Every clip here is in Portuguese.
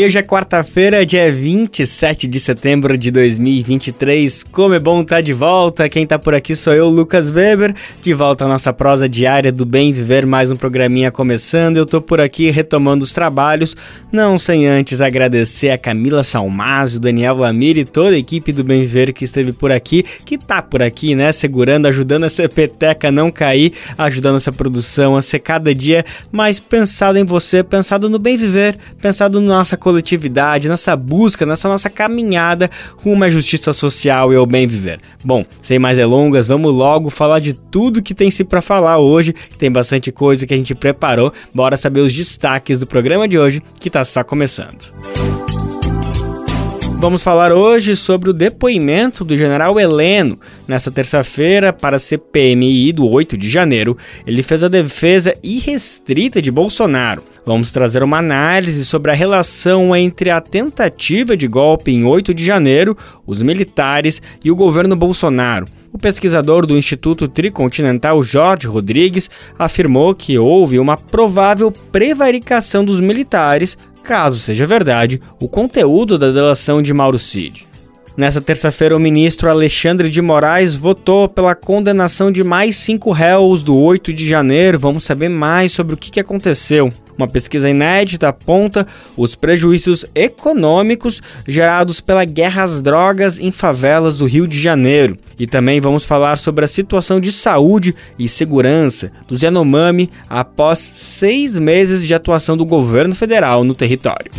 E hoje é quarta-feira, dia 27 de setembro de 2023. Como é bom estar de volta. Quem está por aqui sou eu, Lucas Weber, de volta à nossa prosa diária do Bem Viver, mais um programinha começando. Eu estou por aqui retomando os trabalhos, não sem antes agradecer a Camila Salmásio, Daniel Lamir e toda a equipe do Bem Viver que esteve por aqui, que está por aqui, né, segurando, ajudando essa peteca não cair, ajudando essa produção a ser cada dia mais pensado em você, pensado no bem viver, pensado na nossa coletividade, nessa busca, nessa nossa caminhada rumo à justiça social e ao bem viver. Bom, sem mais delongas, vamos logo falar de tudo que tem se para falar hoje, que tem bastante coisa que a gente preparou. Bora saber os destaques do programa de hoje, que tá só começando. Vamos falar hoje sobre o depoimento do general Heleno. Nessa terça-feira, para a CPMI do 8 de janeiro, ele fez a defesa irrestrita de Bolsonaro. Vamos trazer uma análise sobre a relação entre a tentativa de golpe em 8 de janeiro, os militares e o governo Bolsonaro. O pesquisador do Instituto Tricontinental Jorge Rodrigues afirmou que houve uma provável prevaricação dos militares caso seja verdade o conteúdo da delação de Mauro Cid. Nessa terça-feira, o ministro Alexandre de Moraes votou pela condenação de mais cinco réus do 8 de janeiro. Vamos saber mais sobre o que aconteceu. Uma pesquisa inédita aponta os prejuízos econômicos gerados pela guerra às drogas em favelas do Rio de Janeiro. E também vamos falar sobre a situação de saúde e segurança do Yanomami após seis meses de atuação do governo federal no território.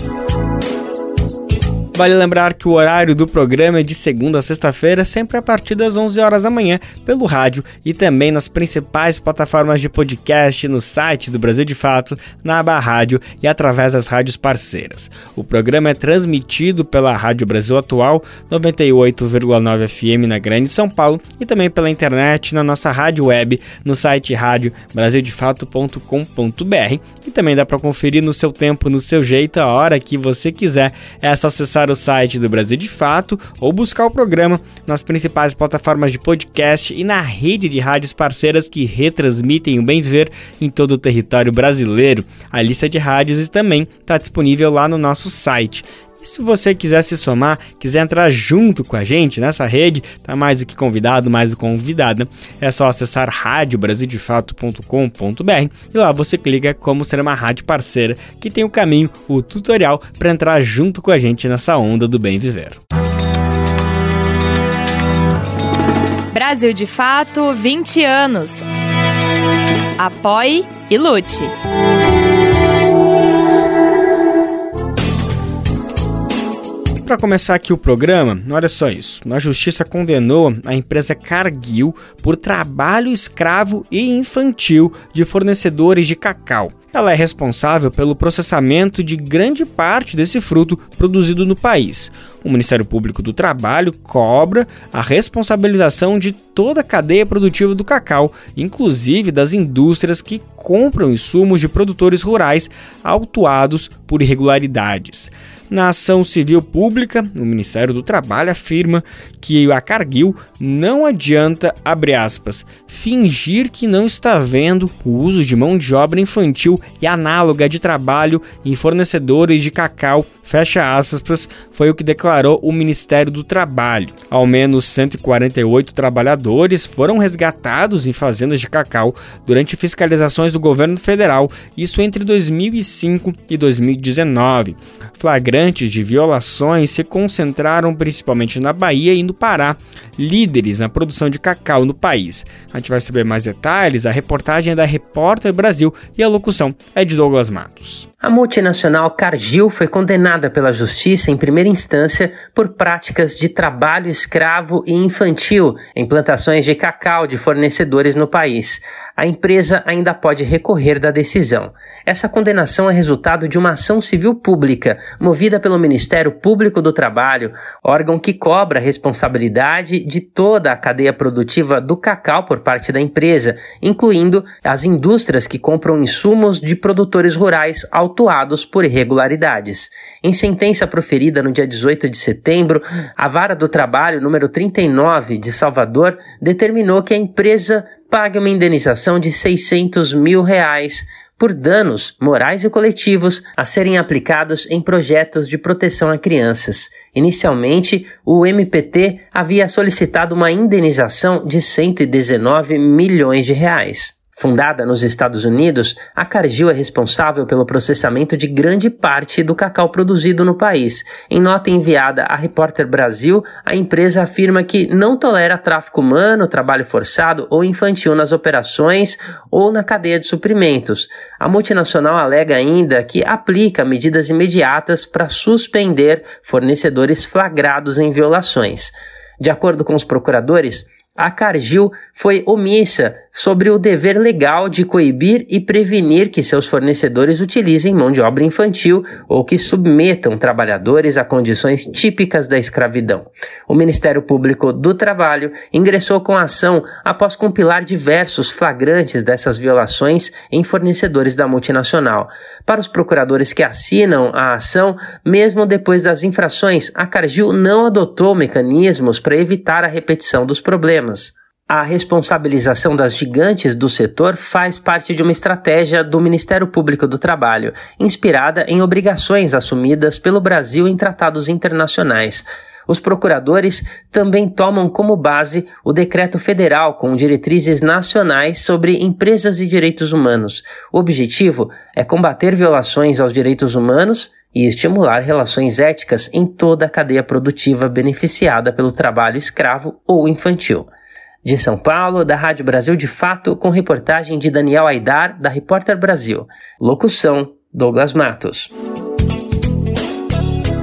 Vale lembrar que o horário do programa é de segunda a sexta-feira, sempre a partir das 11 horas da manhã, pelo rádio e também nas principais plataformas de podcast, no site do Brasil de Fato, na aba rádio e através das rádios parceiras. O programa é transmitido pela Rádio Brasil Atual, 98,9 FM na Grande São Paulo e também pela internet na nossa rádio web no site radiobrasildefato.com.br e também dá para conferir no seu tempo, no seu jeito, a hora que você quiser. É só acessar o site do Brasil de Fato ou buscar o programa nas principais plataformas de podcast e na rede de rádios parceiras que retransmitem o bem viver em todo o território brasileiro. A lista de rádios também está disponível lá no nosso site. E se você quiser se somar, quiser entrar junto com a gente nessa rede, tá mais do que convidado, mais do convidada, é só acessar radiobrasildefato.com.br e lá você clica como ser uma rádio parceira, que tem o caminho, o tutorial para entrar junto com a gente nessa onda do bem viver. Brasil de Fato 20 anos. Apoie e lute. Para começar aqui o programa, olha só isso. A justiça condenou a empresa Cargill por trabalho escravo e infantil de fornecedores de cacau. Ela é responsável pelo processamento de grande parte desse fruto produzido no país. O Ministério Público do Trabalho cobra a responsabilização de toda a cadeia produtiva do cacau, inclusive das indústrias que compram insumos de produtores rurais autuados por irregularidades. Na ação civil pública, o Ministério do Trabalho afirma que a Cargill não adianta, aspas, fingir que não está vendo o uso de mão de obra infantil e análoga de trabalho em fornecedores de cacau, fecha aspas, foi o que declarou o Ministério do Trabalho. Ao menos 148 trabalhadores foram resgatados em fazendas de cacau durante fiscalizações do governo federal, isso entre 2005 e 2019. Flagrantes de violações se concentraram principalmente na Bahia e no Pará, líderes na produção de cacau no país. A gente vai saber mais detalhes, a reportagem é da Repórter Brasil e a locução é de Douglas Matos. A multinacional Cargill foi condenada pela justiça em primeira instância por práticas de trabalho escravo e infantil em plantações de cacau de fornecedores no país. A empresa ainda pode recorrer da decisão. Essa condenação é resultado de uma ação civil pública movida pelo Ministério Público do Trabalho, órgão que cobra a responsabilidade de toda a cadeia produtiva do cacau por parte da empresa, incluindo as indústrias que compram insumos de produtores rurais ao autuados por irregularidades. Em sentença proferida no dia 18 de setembro, a Vara do Trabalho número 39 de Salvador determinou que a empresa pague uma indenização de 600 mil reais por danos morais e coletivos a serem aplicados em projetos de proteção a crianças. Inicialmente, o MPT havia solicitado uma indenização de 119 milhões de reais. Fundada nos Estados Unidos, a Cargill é responsável pelo processamento de grande parte do cacau produzido no país. Em nota enviada à Repórter Brasil, a empresa afirma que não tolera tráfico humano, trabalho forçado ou infantil nas operações ou na cadeia de suprimentos. A multinacional alega ainda que aplica medidas imediatas para suspender fornecedores flagrados em violações. De acordo com os procuradores, a Cargill foi omissa sobre o dever legal de coibir e prevenir que seus fornecedores utilizem mão de obra infantil ou que submetam trabalhadores a condições típicas da escravidão. O Ministério Público do Trabalho ingressou com a ação após compilar diversos flagrantes dessas violações em fornecedores da multinacional. Para os procuradores que assinam a ação, mesmo depois das infrações, a Cargill não adotou mecanismos para evitar a repetição dos problemas. A responsabilização das gigantes do setor faz parte de uma estratégia do Ministério Público do Trabalho, inspirada em obrigações assumidas pelo Brasil em tratados internacionais. Os procuradores também tomam como base o decreto federal com diretrizes nacionais sobre empresas e direitos humanos. O objetivo é combater violações aos direitos humanos e estimular relações éticas em toda a cadeia produtiva beneficiada pelo trabalho escravo ou infantil. De São Paulo, da Rádio Brasil de Fato, com reportagem de Daniel Aidar, da Repórter Brasil. Locução: Douglas Matos.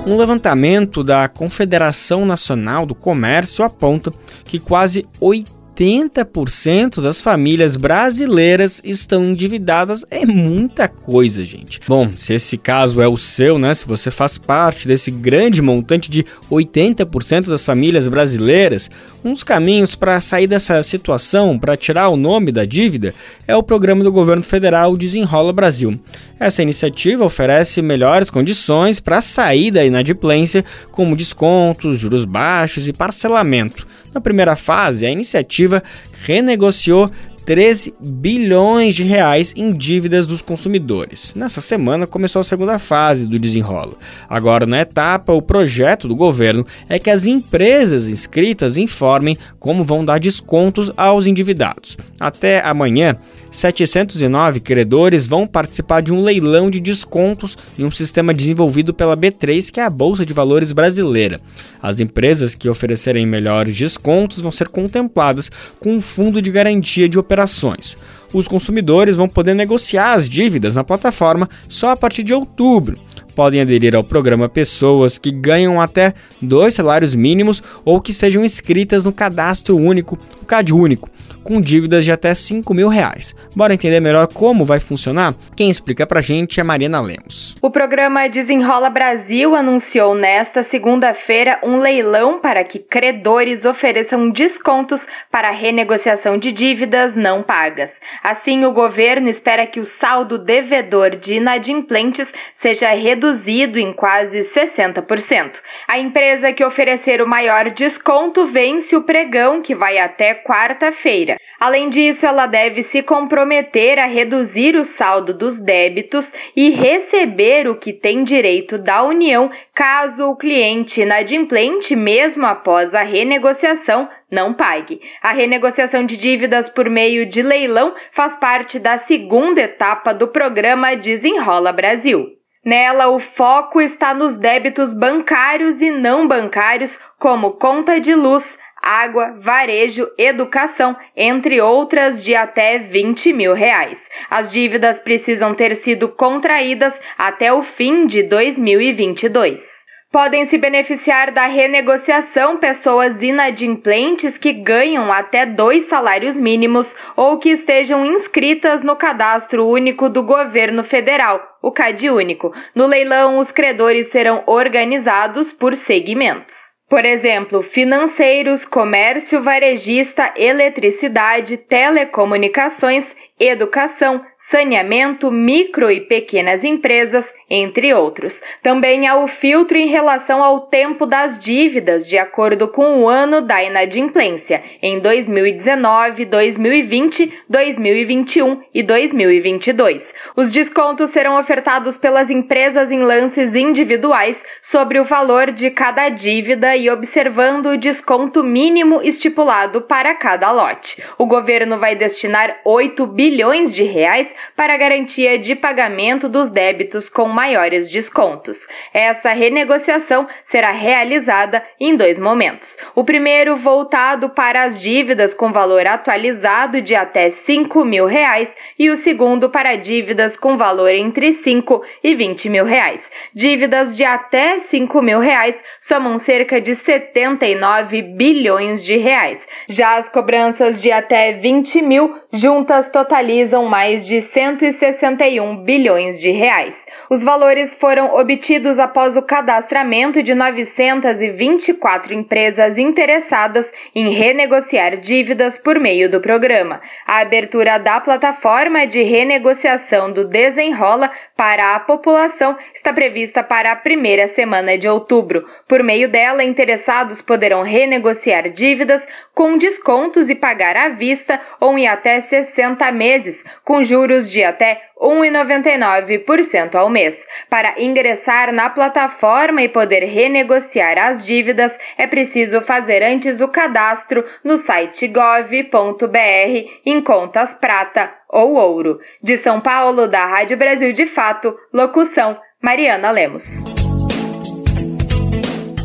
Um levantamento da Confederação Nacional do Comércio aponta que quase 80 80% das famílias brasileiras estão endividadas. É muita coisa, gente. Bom, se esse caso é o seu, né? Se você faz parte desse grande montante de 80% das famílias brasileiras, um dos caminhos para sair dessa situação, para tirar o nome da dívida, é o programa do governo federal Desenrola Brasil. Essa iniciativa oferece melhores condições para sair da inadimplência, como descontos, juros baixos e parcelamento. Na primeira fase, a iniciativa renegociou 13 bilhões de reais em dívidas dos consumidores. Nessa semana começou a segunda fase do desenrolo. Agora, na etapa, o projeto do governo é que as empresas inscritas informem como vão dar descontos aos endividados. Até amanhã, 709 credores vão participar de um leilão de descontos em um sistema desenvolvido pela B3, que é a Bolsa de Valores brasileira. As empresas que oferecerem melhores descontos vão ser contempladas com um fundo de garantia de operações. Os consumidores vão poder negociar as dívidas na plataforma só a partir de outubro podem aderir ao programa pessoas que ganham até dois salários mínimos ou que sejam inscritas no cadastro único, o CAD único, com dívidas de até 5 mil reais. Bora entender melhor como vai funcionar? Quem explica pra gente é Mariana Lemos. O programa Desenrola Brasil anunciou nesta segunda-feira um leilão para que credores ofereçam descontos para renegociação de dívidas não pagas. Assim, o governo espera que o saldo devedor de inadimplentes seja reduzido em quase 60%. A empresa que oferecer o maior desconto vence o pregão, que vai até quarta-feira. Além disso, ela deve se comprometer a reduzir o saldo dos débitos e receber o que tem direito da União caso o cliente inadimplente, mesmo após a renegociação, não pague. A renegociação de dívidas por meio de leilão faz parte da segunda etapa do programa Desenrola Brasil. Nela, o foco está nos débitos bancários e não bancários, como conta de luz, água, varejo, educação, entre outras de até 20 mil reais. As dívidas precisam ter sido contraídas até o fim de 2022. Podem se beneficiar da renegociação pessoas inadimplentes que ganham até dois salários mínimos ou que estejam inscritas no Cadastro Único do Governo Federal, o CAD Único. No leilão, os credores serão organizados por segmentos. Por exemplo, financeiros, comércio varejista, eletricidade, telecomunicações, educação, saneamento, micro e pequenas empresas, entre outros. Também há o filtro em relação ao tempo das dívidas, de acordo com o ano da inadimplência, em 2019, 2020, 2021 e 2022. Os descontos serão ofertados pelas empresas em lances individuais sobre o valor de cada dívida e observando o desconto mínimo estipulado para cada lote. O governo vai destinar 8 bilhões de reais para garantia de pagamento dos débitos com maiores descontos. Essa renegociação será realizada em dois momentos. O primeiro voltado para as dívidas com valor atualizado de até 5 mil reais e o segundo para dívidas com valor entre 5 e 20 mil reais. Dívidas de até 5 mil reais somam cerca de 79 bilhões de reais. Já as cobranças de até 20 mil juntas totalizam mais de 161 bilhões de reais. Os valores foram obtidos após o cadastramento de 924 empresas interessadas em renegociar dívidas por meio do programa. A abertura da plataforma de renegociação do Desenrola para a população está prevista para a primeira semana de outubro. Por meio dela, interessados poderão renegociar dívidas com descontos e pagar à vista ou em até 60 meses, com juros de até 1,99% ao mês. Para ingressar na plataforma e poder renegociar as dívidas, é preciso fazer antes o cadastro no site gov.br em contas prata ou ouro. De São Paulo, da Rádio Brasil de Fato, locução Mariana Lemos.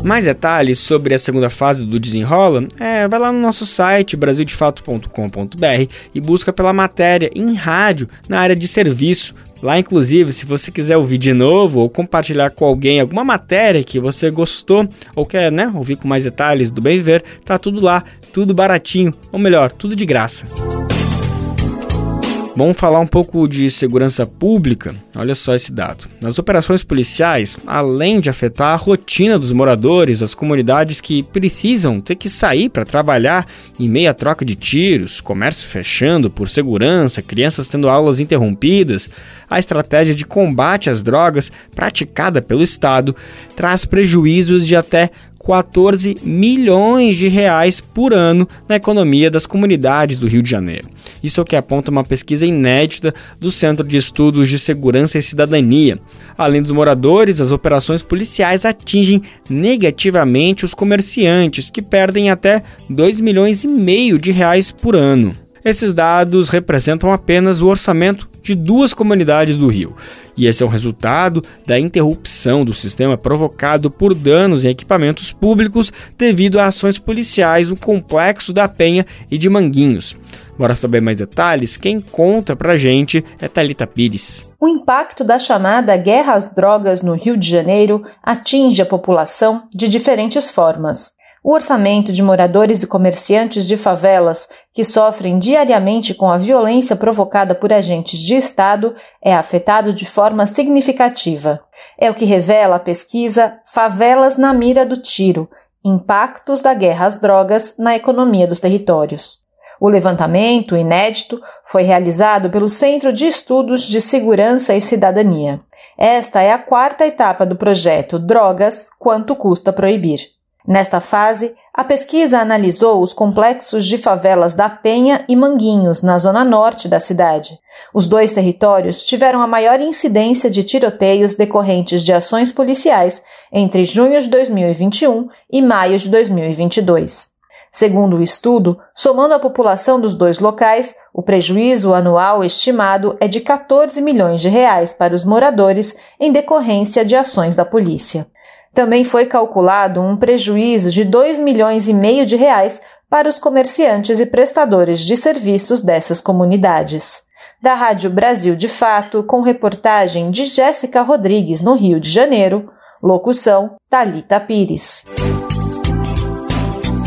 Mais detalhes sobre a segunda fase do Desenrola, é, vai lá no nosso site brasildefato.com.br e busca pela matéria em rádio na área de serviço. Lá, inclusive, se você quiser ouvir de novo ou compartilhar com alguém alguma matéria que você gostou ou quer né, ouvir com mais detalhes do Bem Viver, tá tudo lá, tudo baratinho, ou melhor, tudo de graça. Vamos falar um pouco de segurança pública. Olha só esse dado. Nas operações policiais, além de afetar a rotina dos moradores, as comunidades que precisam ter que sair para trabalhar em meia troca de tiros, comércio fechando por segurança, crianças tendo aulas interrompidas, a estratégia de combate às drogas praticada pelo Estado traz prejuízos de até 14 milhões de reais por ano na economia das comunidades do Rio de Janeiro. Isso é o que aponta uma pesquisa inédita do Centro de Estudos de Segurança e Cidadania. Além dos moradores, as operações policiais atingem negativamente os comerciantes, que perdem até 2 milhões e meio de reais por ano. Esses dados representam apenas o orçamento de duas comunidades do Rio. E esse é o resultado da interrupção do sistema provocado por danos em equipamentos públicos devido a ações policiais no complexo da Penha e de Manguinhos. Bora saber mais detalhes? Quem conta pra gente é Talita Pires. O impacto da chamada guerra às drogas no Rio de Janeiro atinge a população de diferentes formas. O orçamento de moradores e comerciantes de favelas que sofrem diariamente com a violência provocada por agentes de Estado é afetado de forma significativa. É o que revela a pesquisa Favelas na Mira do Tiro Impactos da Guerra às Drogas na Economia dos Territórios. O levantamento, inédito, foi realizado pelo Centro de Estudos de Segurança e Cidadania. Esta é a quarta etapa do projeto Drogas Quanto Custa Proibir. Nesta fase, a pesquisa analisou os complexos de favelas da Penha e Manguinhos, na zona norte da cidade. Os dois territórios tiveram a maior incidência de tiroteios decorrentes de ações policiais entre junho de 2021 e maio de 2022. Segundo o estudo, somando a população dos dois locais, o prejuízo anual estimado é de 14 milhões de reais para os moradores em decorrência de ações da polícia. Também foi calculado um prejuízo de 2 milhões e meio de reais para os comerciantes e prestadores de serviços dessas comunidades. Da Rádio Brasil de Fato, com reportagem de Jéssica Rodrigues no Rio de Janeiro, locução Talita Pires.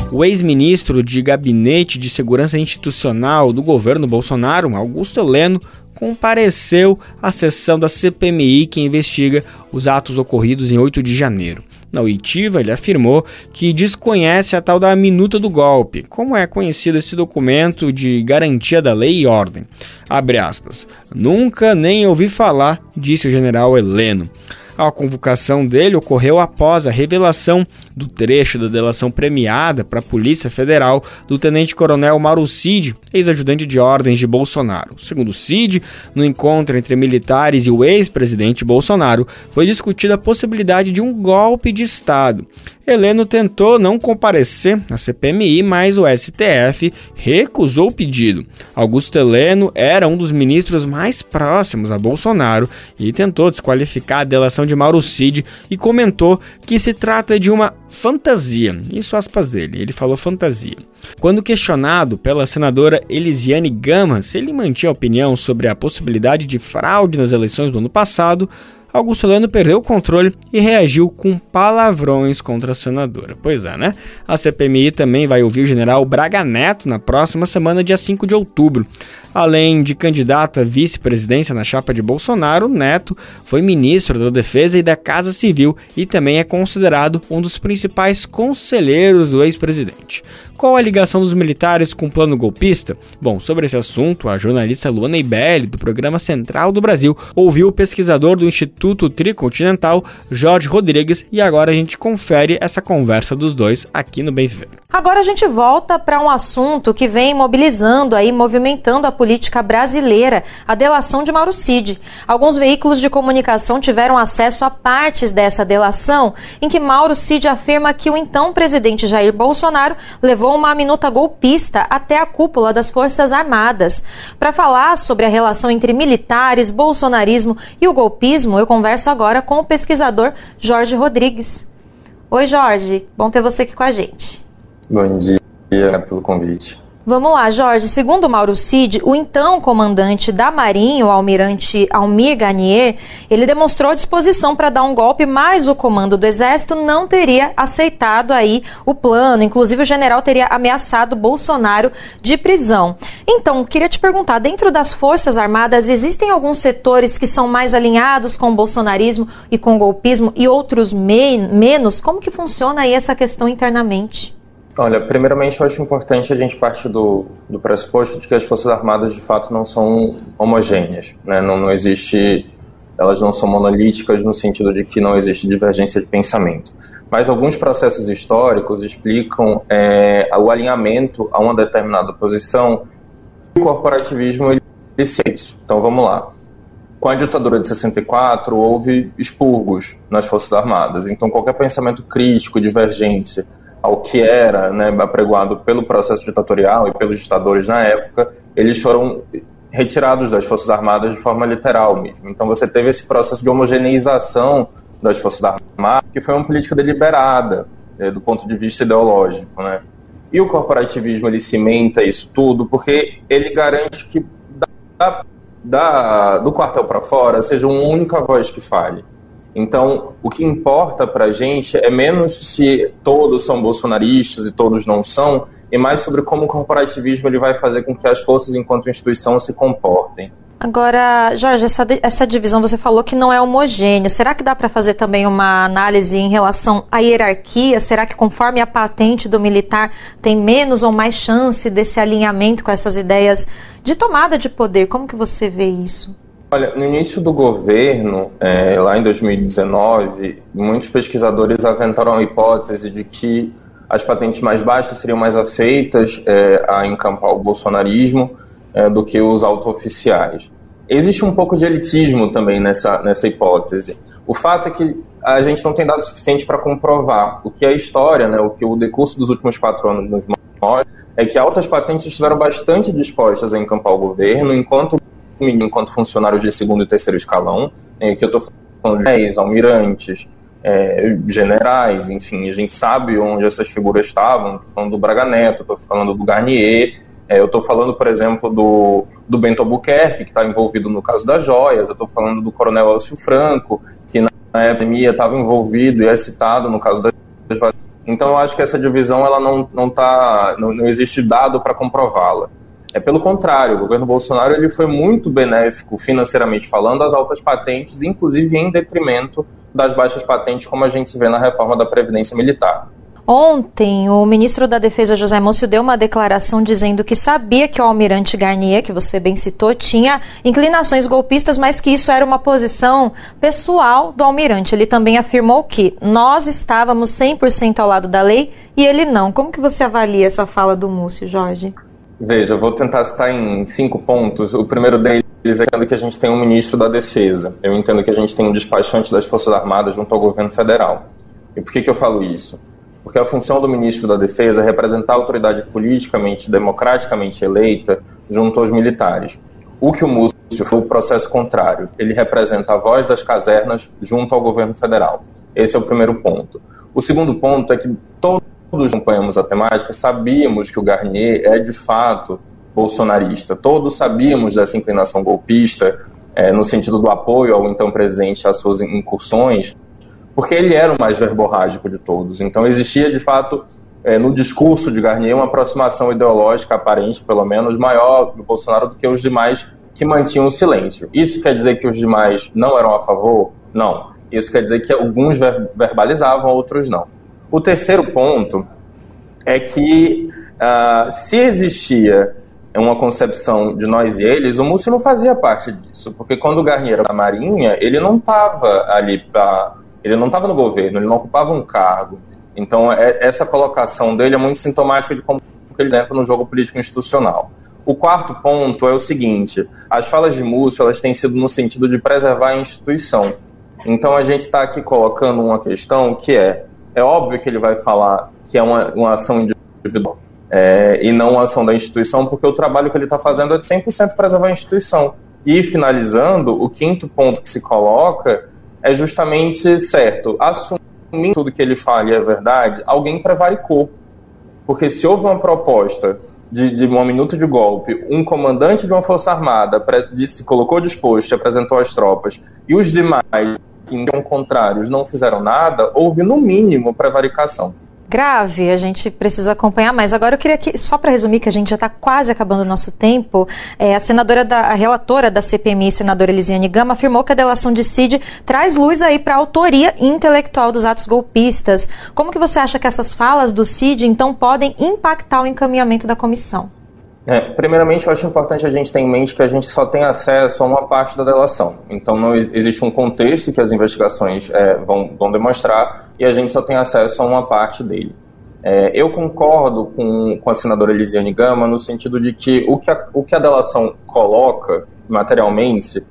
O ex-ministro de Gabinete de Segurança Institucional do governo Bolsonaro, Augusto Heleno, compareceu à sessão da CPMI que investiga os atos ocorridos em 8 de janeiro. Na oitiva, ele afirmou que desconhece a tal da minuta do golpe, como é conhecido esse documento de garantia da lei e ordem. Abre aspas. Nunca nem ouvi falar, disse o general Heleno. A convocação dele ocorreu após a revelação do trecho da delação premiada para a Polícia Federal do tenente-coronel Mauro Cid, ex-ajudante de ordens de Bolsonaro. Segundo Cid, no encontro entre militares e o ex-presidente Bolsonaro, foi discutida a possibilidade de um golpe de Estado. Heleno tentou não comparecer na CPMI, mas o STF recusou o pedido. Augusto Heleno era um dos ministros mais próximos a Bolsonaro e tentou desqualificar a delação de Mauro Cid e comentou que se trata de uma fantasia. Isso aspas dele, ele falou fantasia. Quando questionado pela senadora Elisiane Gama se ele mantinha opinião sobre a possibilidade de fraude nas eleições do ano passado, Augusto Heleno perdeu o controle e reagiu com palavrões contra a senadora. Pois é, né? A CPMI também vai ouvir o general Braga Neto na próxima semana, dia 5 de outubro. Além de candidato à vice-presidência na chapa de Bolsonaro, Neto foi ministro da Defesa e da Casa Civil e também é considerado um dos principais conselheiros do ex-presidente. Qual a ligação dos militares com o plano golpista? Bom, sobre esse assunto, a jornalista Luana Ibelli, do programa Central do Brasil, ouviu o pesquisador do Instituto Tricontinental, Jorge Rodrigues, e agora a gente confere essa conversa dos dois aqui no Bem Viver. Agora a gente volta para um assunto que vem mobilizando aí, movimentando a política brasileira, a delação de Mauro Cid. Alguns veículos de comunicação tiveram acesso a partes dessa delação, em que Mauro Cid afirma que o então presidente Jair Bolsonaro levou uma minuta golpista até a cúpula das Forças Armadas. Para falar sobre a relação entre militares, bolsonarismo e o golpismo, eu converso agora com o pesquisador Jorge Rodrigues. Oi, Jorge, bom ter você aqui com a gente. Bom dia pelo convite. Vamos lá, Jorge. Segundo Mauro Cid, o então comandante da Marinha, o almirante Almir Garnier, ele demonstrou disposição para dar um golpe, mas o comando do Exército não teria aceitado aí o plano. Inclusive, o general teria ameaçado Bolsonaro de prisão. Então, queria te perguntar: dentro das Forças Armadas, existem alguns setores que são mais alinhados com o bolsonarismo e com o golpismo e outros me menos? Como que funciona aí essa questão internamente? Olha, primeiramente eu acho importante a gente partir do, do pressuposto de que as Forças Armadas de fato não são homogêneas, né? não, não existe, elas não são monolíticas no sentido de que não existe divergência de pensamento. Mas alguns processos históricos explicam é, o alinhamento a uma determinada posição e o corporativismo ele, ele se isso. Então vamos lá. Com a ditadura de 64 houve expurgos nas Forças Armadas, então qualquer pensamento crítico, divergente, ao que era né, apregoado pelo processo ditatorial e pelos ditadores na época, eles foram retirados das Forças Armadas de forma literal mesmo. Então você teve esse processo de homogeneização das Forças Armadas, que foi uma política deliberada né, do ponto de vista ideológico. Né? E o corporativismo ele cimenta isso tudo porque ele garante que da, da, do quartel para fora seja uma única voz que fale. Então, o que importa para a gente é menos se todos são bolsonaristas e todos não são, e mais sobre como o corporativismo ele vai fazer com que as forças, enquanto instituição, se comportem. Agora, Jorge, essa, essa divisão você falou que não é homogênea. Será que dá para fazer também uma análise em relação à hierarquia? Será que conforme a patente do militar tem menos ou mais chance desse alinhamento com essas ideias de tomada de poder? Como que você vê isso? Olha, no início do governo, é, lá em 2019, muitos pesquisadores aventaram a hipótese de que as patentes mais baixas seriam mais afeitas é, a encampar o bolsonarismo é, do que os auto-oficiais. Existe um pouco de elitismo também nessa, nessa hipótese. O fato é que a gente não tem dado suficiente para comprovar. O que a história, né, o que o decurso dos últimos quatro anos nos mostra, é que altas patentes estiveram bastante dispostas a encampar o governo, enquanto enquanto funcionários de segundo e terceiro escalão, é, que eu estou falando de almirantes, é, generais, enfim, a gente sabe onde essas figuras estavam, estou falando do Braga Neto, estou falando do Garnier, é, eu estou falando, por exemplo, do, do Bento Albuquerque, que está envolvido no caso das joias, eu estou falando do Coronel Elcio Franco, que na epidemia estava envolvido e é citado no caso das então eu acho que essa divisão ela não, não, tá, não, não existe dado para comprová-la. É pelo contrário, o governo Bolsonaro ele foi muito benéfico financeiramente falando às altas patentes, inclusive em detrimento das baixas patentes, como a gente vê na reforma da Previdência Militar. Ontem, o ministro da Defesa José Múcio deu uma declaração dizendo que sabia que o almirante Garnier, que você bem citou, tinha inclinações golpistas, mas que isso era uma posição pessoal do almirante. Ele também afirmou que nós estávamos 100% ao lado da lei e ele não. Como que você avalia essa fala do Múcio, Jorge? Veja, eu vou tentar citar em cinco pontos. O primeiro deles é que a gente tem um ministro da Defesa. Eu entendo que a gente tem um despachante das Forças Armadas junto ao governo federal. E por que, que eu falo isso? porque a função do ministro da Defesa é representar a autoridade politicamente, democraticamente eleita junto aos militares. O que o Múcio foi o processo contrário. Ele representa a voz das casernas junto ao governo federal. Esse é o primeiro ponto. O segundo ponto é que todos acompanhamos a temática, sabíamos que o Garnier é de fato bolsonarista. Todos sabíamos dessa inclinação golpista, é, no sentido do apoio ao então presidente às suas incursões, porque ele era o mais verborrágico de todos. Então existia, de fato, é, no discurso de Garnier, uma aproximação ideológica aparente, pelo menos, maior do Bolsonaro do que os demais que mantinham o silêncio. Isso quer dizer que os demais não eram a favor? Não. Isso quer dizer que alguns ver verbalizavam, outros não. O terceiro ponto é que uh, se existia uma concepção de nós e eles, o Múcio não fazia parte disso, porque quando o Garnier era da Marinha, ele não estava ali para ele não estava no governo, ele não ocupava um cargo. Então, é, essa colocação dele é muito sintomática de como eles entram no jogo político institucional. O quarto ponto é o seguinte: as falas de Múcio elas têm sido no sentido de preservar a instituição. Então, a gente está aqui colocando uma questão que é: é óbvio que ele vai falar que é uma, uma ação individual é, e não uma ação da instituição, porque o trabalho que ele está fazendo é de 100% preservar a instituição. E, finalizando, o quinto ponto que se coloca é justamente certo. Assumindo tudo que ele fala é verdade, alguém prevaricou. Porque se houve uma proposta de, de uma minuta de golpe, um comandante de uma força armada se colocou disposto e apresentou as tropas, e os demais, que eram contrários, não fizeram nada, houve no mínimo prevaricação grave, a gente precisa acompanhar mais. Agora eu queria que, só para resumir, que a gente já está quase acabando o nosso tempo, é, a senadora da, a relatora da CPMI, senadora Elisiane Gama, afirmou que a delação de Cid traz luz aí para a autoria intelectual dos atos golpistas. Como que você acha que essas falas do Cid, então, podem impactar o encaminhamento da comissão? É, primeiramente, eu acho importante a gente ter em mente que a gente só tem acesso a uma parte da delação. Então, não existe um contexto que as investigações é, vão, vão demonstrar e a gente só tem acesso a uma parte dele. É, eu concordo com, com a senadora Elisiane Gama no sentido de que o que a, o que a delação coloca materialmente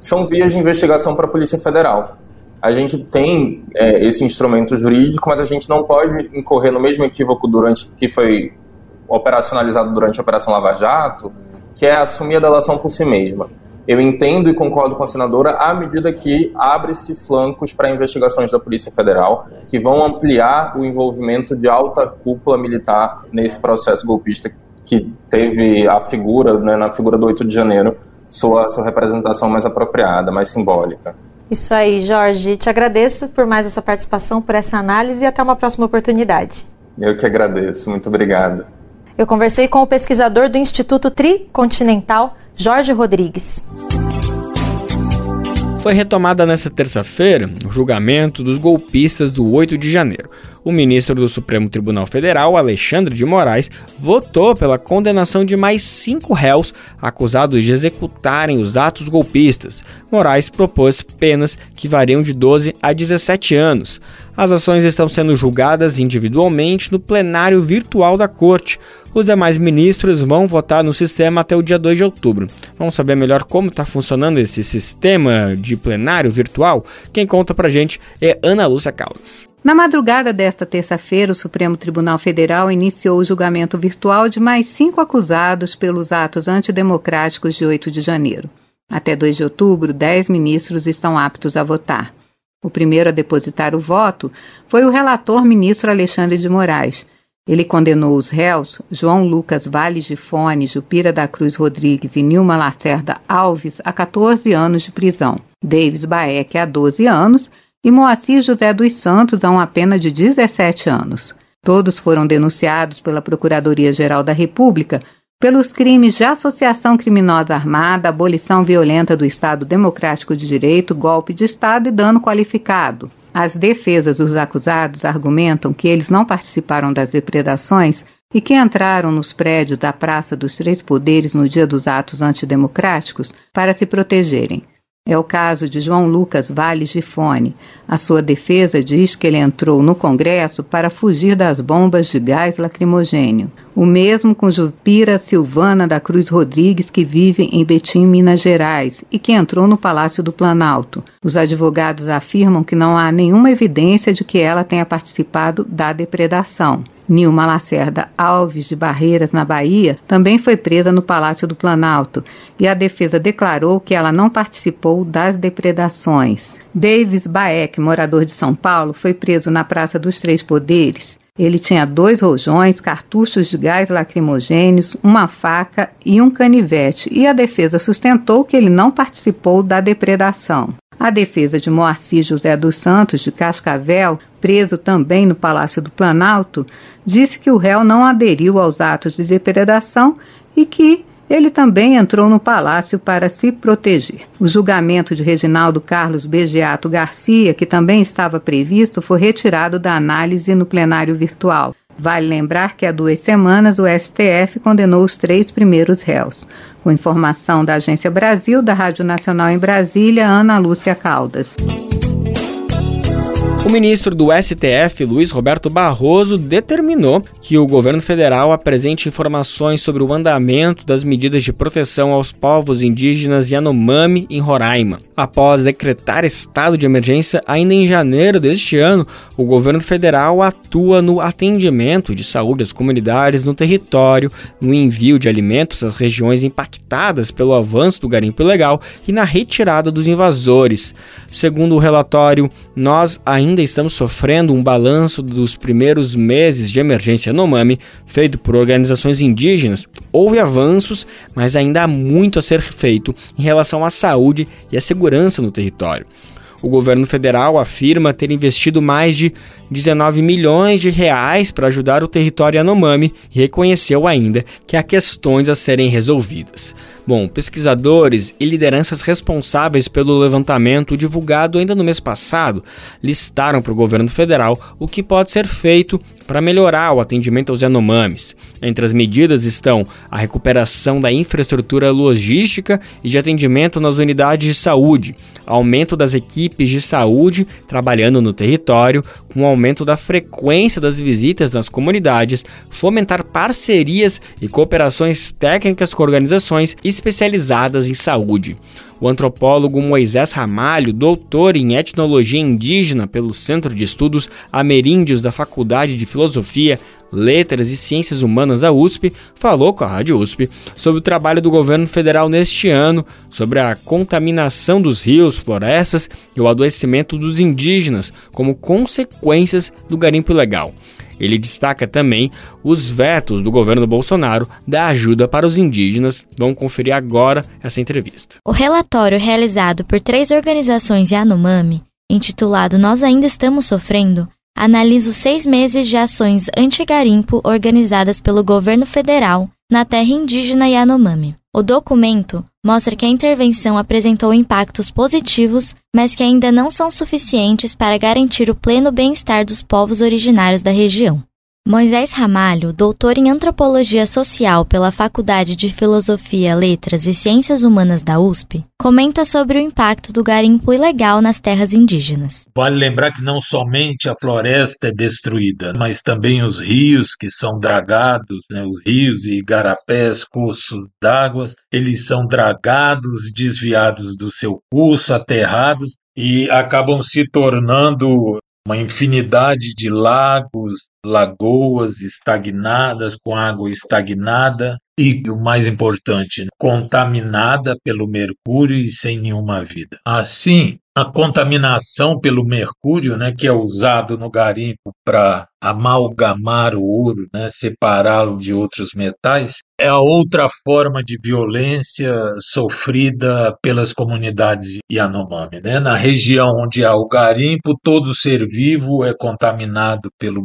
são vias de investigação para a Polícia Federal. A gente tem é, esse instrumento jurídico, mas a gente não pode incorrer no mesmo equívoco durante que foi operacionalizado durante a Operação Lava Jato, que é assumir a delação por si mesma. Eu entendo e concordo com a senadora à medida que abre-se flancos para investigações da Polícia Federal que vão ampliar o envolvimento de alta cúpula militar nesse processo golpista que teve a figura, né, na figura do 8 de janeiro, sua, sua representação mais apropriada, mais simbólica. Isso aí, Jorge. Te agradeço por mais essa participação, por essa análise e até uma próxima oportunidade. Eu que agradeço. Muito obrigado. Eu conversei com o pesquisador do Instituto Tricontinental, Jorge Rodrigues. Foi retomada nesta terça-feira o julgamento dos golpistas do 8 de janeiro o ministro do Supremo Tribunal Federal, Alexandre de Moraes, votou pela condenação de mais cinco réus acusados de executarem os atos golpistas. Moraes propôs penas que variam de 12 a 17 anos. As ações estão sendo julgadas individualmente no plenário virtual da Corte. Os demais ministros vão votar no sistema até o dia 2 de outubro. Vamos saber melhor como está funcionando esse sistema de plenário virtual? Quem conta pra gente é Ana Lúcia Caldas. Na madrugada desta terça-feira, o Supremo Tribunal Federal iniciou o julgamento virtual de mais cinco acusados pelos atos antidemocráticos de 8 de janeiro. Até 2 de outubro, dez ministros estão aptos a votar. O primeiro a depositar o voto foi o relator ministro Alexandre de Moraes. Ele condenou os réus, João Lucas Valles de Fone, Jupira da Cruz Rodrigues e Nilma Lacerda Alves, a 14 anos de prisão, Davis Baek a 12 anos e Moacir José dos Santos a uma pena de 17 anos. Todos foram denunciados pela Procuradoria-Geral da República pelos crimes de associação criminosa armada, abolição violenta do Estado Democrático de Direito, golpe de Estado e dano qualificado. As defesas dos acusados argumentam que eles não participaram das depredações e que entraram nos prédios da Praça dos Três Poderes no dia dos atos antidemocráticos para se protegerem. É o caso de João Lucas Valles de Fone. A sua defesa diz que ele entrou no Congresso para fugir das bombas de gás lacrimogênio. O mesmo com Jupira Silvana da Cruz Rodrigues, que vive em Betim, Minas Gerais, e que entrou no Palácio do Planalto. Os advogados afirmam que não há nenhuma evidência de que ela tenha participado da depredação. Nilma Lacerda Alves de Barreiras, na Bahia, também foi presa no Palácio do Planalto e a defesa declarou que ela não participou das depredações. Davis Baek, morador de São Paulo, foi preso na Praça dos Três Poderes. Ele tinha dois rojões, cartuchos de gás lacrimogêneos, uma faca e um canivete, e a defesa sustentou que ele não participou da depredação. A defesa de Moacir José dos Santos, de Cascavel, preso também no Palácio do Planalto, disse que o réu não aderiu aos atos de depredação e que ele também entrou no palácio para se proteger. O julgamento de Reginaldo Carlos Begeato Garcia, que também estava previsto, foi retirado da análise no plenário virtual. Vale lembrar que há duas semanas o STF condenou os três primeiros réus. Com informação da Agência Brasil, da Rádio Nacional em Brasília, Ana Lúcia Caldas. O ministro do STF, Luiz Roberto Barroso, determinou que o governo federal apresente informações sobre o andamento das medidas de proteção aos povos indígenas Yanomami em Roraima. Após decretar estado de emergência ainda em janeiro deste ano, o governo federal atua no atendimento de saúde às comunidades no território, no envio de alimentos às regiões impactadas pelo avanço do garimpo ilegal e na retirada dos invasores. Segundo o relatório, nós ainda ainda estamos sofrendo um balanço dos primeiros meses de emergência no Mami, feito por organizações indígenas. Houve avanços, mas ainda há muito a ser feito em relação à saúde e à segurança no território. O governo federal afirma ter investido mais de 19 milhões de reais para ajudar o território Yanomami e reconheceu ainda que há questões a serem resolvidas. Bom, pesquisadores e lideranças responsáveis pelo levantamento divulgado ainda no mês passado listaram para o governo federal o que pode ser feito para melhorar o atendimento aos Yanomamis. Entre as medidas estão a recuperação da infraestrutura logística e de atendimento nas unidades de saúde, aumento das equipes de saúde trabalhando no território, com aumento da frequência das visitas nas comunidades, fomentar parcerias e cooperações técnicas com organizações especializadas em saúde. O antropólogo Moisés Ramalho, doutor em etnologia indígena pelo Centro de Estudos Ameríndios da Faculdade de Filosofia, Letras e Ciências Humanas da USP, falou com a Rádio USP sobre o trabalho do governo federal neste ano, sobre a contaminação dos rios, florestas e o adoecimento dos indígenas como consequências do garimpo ilegal. Ele destaca também os vetos do governo Bolsonaro da ajuda para os indígenas. Vamos conferir agora essa entrevista. O relatório realizado por três organizações Yanomami, intitulado Nós Ainda Estamos Sofrendo, analisa os seis meses de ações anti-garimpo organizadas pelo governo federal na terra indígena Yanomami. O documento mostra que a intervenção apresentou impactos positivos, mas que ainda não são suficientes para garantir o pleno bem-estar dos povos originários da região. Moisés Ramalho, doutor em Antropologia Social pela Faculdade de Filosofia, Letras e Ciências Humanas da USP, comenta sobre o impacto do garimpo ilegal nas terras indígenas. Vale lembrar que não somente a floresta é destruída, mas também os rios que são dragados, né, os rios e igarapés, cursos d'água, eles são dragados, desviados do seu curso, aterrados e acabam se tornando uma infinidade de lagos, lagoas estagnadas, com água estagnada e, o mais importante, contaminada pelo mercúrio e sem nenhuma vida. Assim, a contaminação pelo mercúrio, né, que é usado no garimpo para amalgamar o ouro, né, separá-lo de outros metais, é a outra forma de violência sofrida pelas comunidades Yanomami. Né? Na região onde há o garimpo, todo ser vivo é contaminado pelo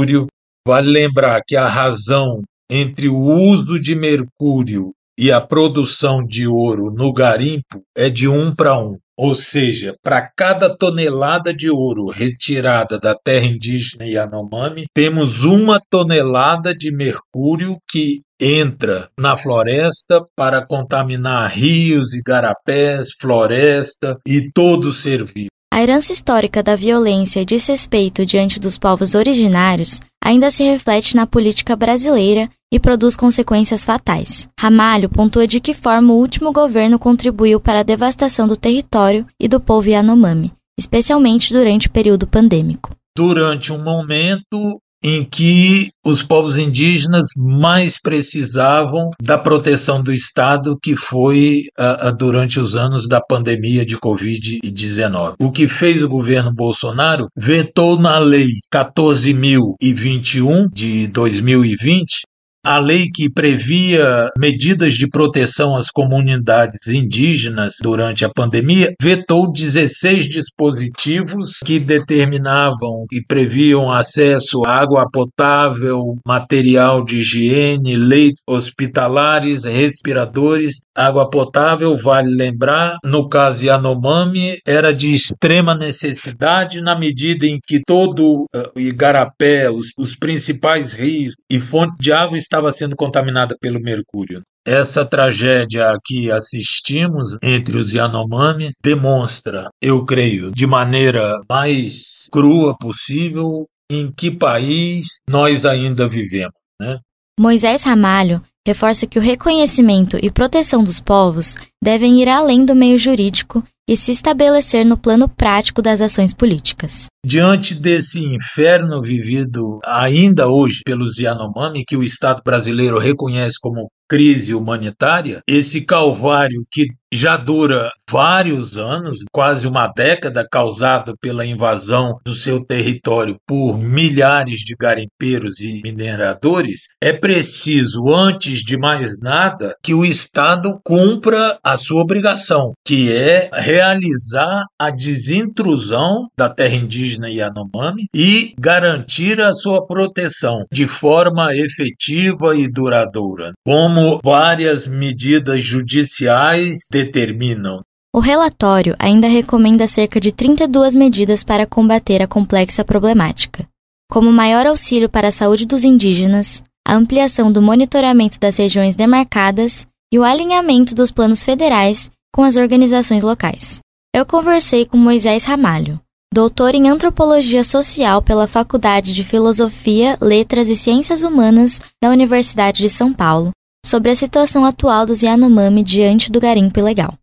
mercúrio. Vale lembrar que a razão entre o uso de mercúrio e a produção de ouro no garimpo é de um para um. Ou seja, para cada tonelada de ouro retirada da terra indígena Yanomami, temos uma tonelada de mercúrio que entra na floresta para contaminar rios, igarapés, floresta e todo ser vivo. A herança histórica da violência e desrespeito diante dos povos originários ainda se reflete na política brasileira e produz consequências fatais. Ramalho pontua de que forma o último governo contribuiu para a devastação do território e do povo Yanomami, especialmente durante o período pandêmico. Durante um momento em que os povos indígenas mais precisavam da proteção do Estado, que foi uh, uh, durante os anos da pandemia de Covid-19. O que fez o governo Bolsonaro vetou na Lei 14.021 de 2020 a lei que previa medidas de proteção às comunidades indígenas durante a pandemia vetou 16 dispositivos que determinavam e previam acesso à água potável, material de higiene, leitos hospitalares, respiradores. Água potável, vale lembrar, no caso Yanomami, era de extrema necessidade na medida em que todo uh, Igarapé, os, os principais rios e fontes de água estava sendo contaminada pelo mercúrio. Essa tragédia que assistimos entre os Yanomami demonstra, eu creio, de maneira mais crua possível, em que país nós ainda vivemos. Né? Moisés Ramalho reforça que o reconhecimento e proteção dos povos devem ir além do meio jurídico e se estabelecer no plano prático das ações políticas. Diante desse inferno vivido ainda hoje pelos Yanomami, que o Estado brasileiro reconhece como crise humanitária, esse calvário que já dura vários anos, quase uma década, causado pela invasão do seu território por milhares de garimpeiros e mineradores, é preciso, antes de mais nada, que o Estado cumpra a sua obrigação, que é realizar a desintrusão da terra indígena Yanomami e garantir a sua proteção de forma efetiva e duradoura, como várias medidas judiciais determinam. O relatório ainda recomenda cerca de 32 medidas para combater a complexa problemática, como maior auxílio para a saúde dos indígenas, a ampliação do monitoramento das regiões demarcadas e o alinhamento dos planos federais com as organizações locais. Eu conversei com Moisés Ramalho, doutor em antropologia social pela Faculdade de Filosofia, Letras e Ciências Humanas da Universidade de São Paulo, sobre a situação atual dos Yanomami diante do garimpo ilegal.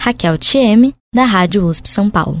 Raquel Tieme, da Rádio USP São Paulo.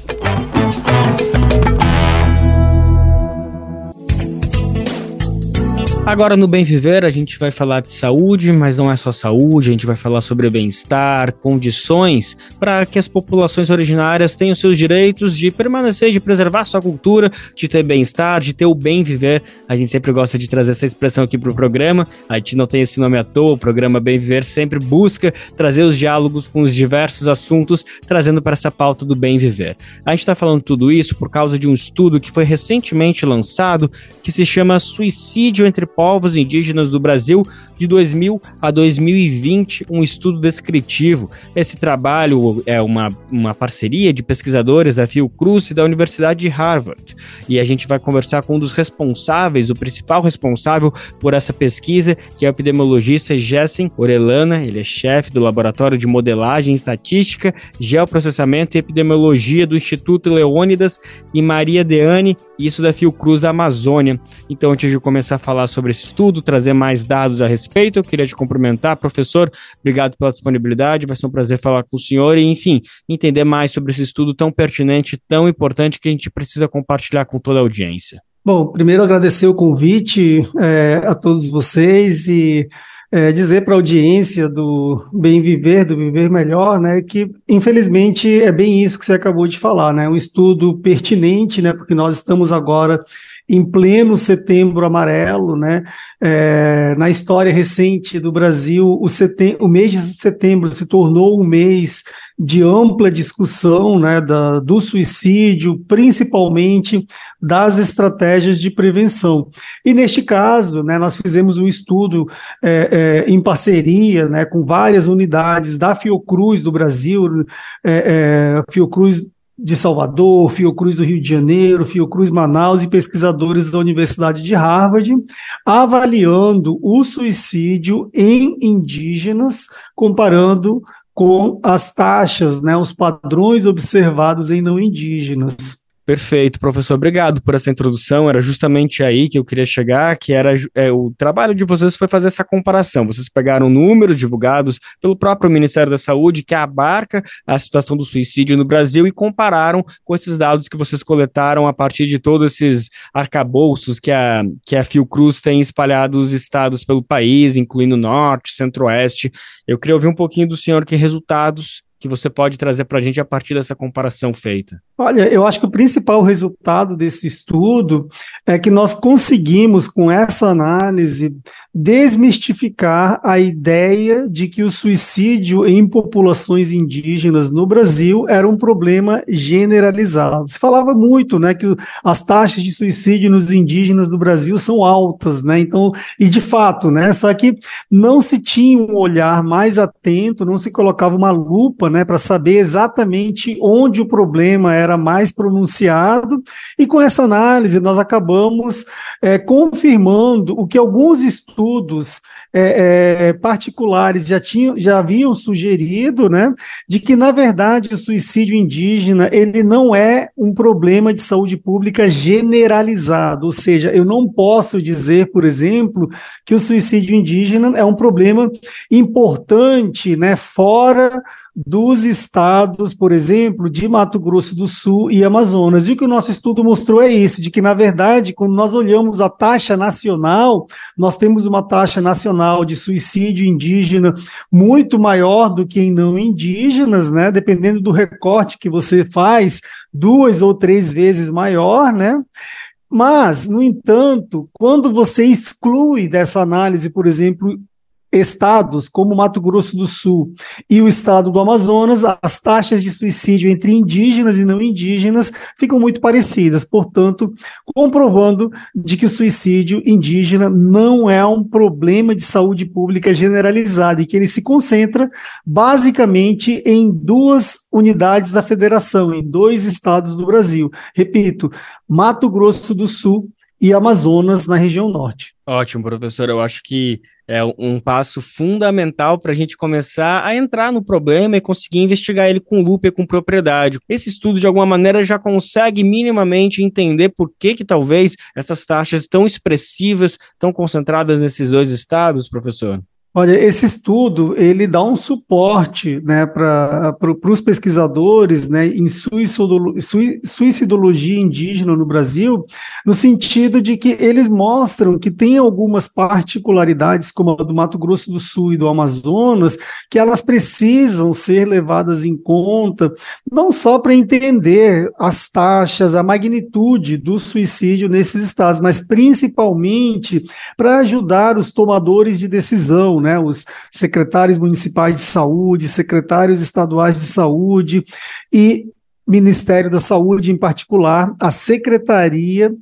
Agora no Bem Viver a gente vai falar de saúde, mas não é só saúde, a gente vai falar sobre bem-estar, condições para que as populações originárias tenham seus direitos de permanecer, de preservar sua cultura, de ter bem-estar, de ter o bem viver. A gente sempre gosta de trazer essa expressão aqui para o programa. A gente não tem esse nome à toa, o programa Bem Viver sempre busca trazer os diálogos com os diversos assuntos, trazendo para essa pauta do bem viver. A gente está falando tudo isso por causa de um estudo que foi recentemente lançado que se chama Suicídio entre povos indígenas do Brasil de 2000 a 2020, um estudo descritivo. Esse trabalho é uma, uma parceria de pesquisadores da Fiocruz e da Universidade de Harvard. E a gente vai conversar com um dos responsáveis, o principal responsável por essa pesquisa, que é o epidemiologista Jessen Orelana. Ele é chefe do Laboratório de Modelagem, Estatística, Geoprocessamento e Epidemiologia do Instituto Leônidas e Maria Deane, isso da Fiocruz da Amazônia. Então, antes de começar a falar sobre esse estudo, trazer mais dados a respeito, eu queria te cumprimentar, professor. Obrigado pela disponibilidade. Vai ser um prazer falar com o senhor e, enfim, entender mais sobre esse estudo tão pertinente, tão importante que a gente precisa compartilhar com toda a audiência. Bom, primeiro agradecer o convite é, a todos vocês e é, dizer para a audiência do Bem Viver, do Viver Melhor, né, que infelizmente é bem isso que você acabou de falar, né, um estudo pertinente, né, porque nós estamos agora em pleno setembro amarelo, né? É, na história recente do Brasil, o, o mês de setembro se tornou um mês de ampla discussão né, da, do suicídio, principalmente das estratégias de prevenção. E neste caso, né, nós fizemos um estudo é, é, em parceria né, com várias unidades da Fiocruz do Brasil, é, é Fiocruz de Salvador, Fiocruz do Rio de Janeiro, Fiocruz Manaus e pesquisadores da Universidade de Harvard, avaliando o suicídio em indígenas, comparando com as taxas, né, os padrões observados em não indígenas. Perfeito, professor. Obrigado por essa introdução. Era justamente aí que eu queria chegar, que era é, o trabalho de vocês foi fazer essa comparação. Vocês pegaram números divulgados pelo próprio Ministério da Saúde que abarca a situação do suicídio no Brasil e compararam com esses dados que vocês coletaram a partir de todos esses arcabouços que a, que a Fiocruz tem espalhado os estados pelo país, incluindo Norte, Centro-Oeste. Eu queria ouvir um pouquinho do senhor que resultados que você pode trazer para a gente a partir dessa comparação feita? Olha, eu acho que o principal resultado desse estudo é que nós conseguimos, com essa análise, desmistificar a ideia de que o suicídio em populações indígenas no Brasil era um problema generalizado. Se falava muito, né, que as taxas de suicídio nos indígenas do Brasil são altas, né? Então, e de fato, né? Só que não se tinha um olhar mais atento, não se colocava uma lupa né, para saber exatamente onde o problema era mais pronunciado, e com essa análise nós acabamos é, confirmando o que alguns estudos é, é, particulares já, tinham, já haviam sugerido, né, de que, na verdade, o suicídio indígena ele não é um problema de saúde pública generalizado, ou seja, eu não posso dizer, por exemplo, que o suicídio indígena é um problema importante, né, fora dos estados, por exemplo, de Mato Grosso do Sul e Amazonas. E o que o nosso estudo mostrou é isso, de que, na verdade, quando nós olhamos a taxa nacional, nós temos uma taxa nacional de suicídio indígena muito maior do que em não indígenas, né? Dependendo do recorte que você faz, duas ou três vezes maior, né? Mas, no entanto, quando você exclui dessa análise, por exemplo, estados como Mato Grosso do Sul e o estado do Amazonas, as taxas de suicídio entre indígenas e não indígenas ficam muito parecidas, portanto, comprovando de que o suicídio indígena não é um problema de saúde pública generalizado e que ele se concentra basicamente em duas unidades da federação, em dois estados do Brasil. Repito, Mato Grosso do Sul e Amazonas na região norte. Ótimo, professor. Eu acho que é um passo fundamental para a gente começar a entrar no problema e conseguir investigar ele com lupa e com propriedade. Esse estudo, de alguma maneira, já consegue minimamente entender por que, que talvez essas taxas tão expressivas, tão concentradas nesses dois estados, professor? Olha, esse estudo ele dá um suporte né, para os pesquisadores né, em suicidologia indígena no Brasil, no sentido de que eles mostram que tem algumas particularidades, como a do Mato Grosso do Sul e do Amazonas, que elas precisam ser levadas em conta, não só para entender as taxas, a magnitude do suicídio nesses estados, mas principalmente para ajudar os tomadores de decisão né, os secretários municipais de saúde, secretários estaduais de saúde e Ministério da Saúde, em particular, a Secretaria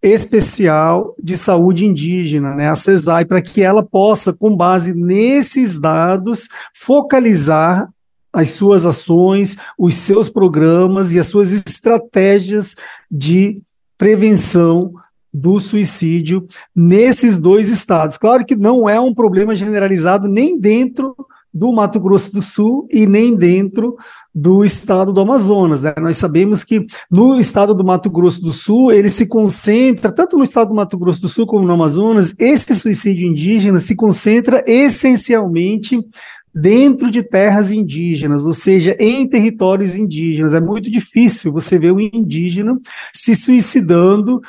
especial de saúde indígena, né, a CESAI, para que ela possa, com base nesses dados, focalizar as suas ações, os seus programas e as suas estratégias de prevenção do suicídio nesses dois estados. Claro que não é um problema generalizado nem dentro do Mato Grosso do Sul e nem dentro do estado do Amazonas. Né? Nós sabemos que no estado do Mato Grosso do Sul, ele se concentra, tanto no estado do Mato Grosso do Sul como no Amazonas, esse suicídio indígena se concentra essencialmente dentro de terras indígenas, ou seja, em territórios indígenas. É muito difícil você ver um indígena se suicidando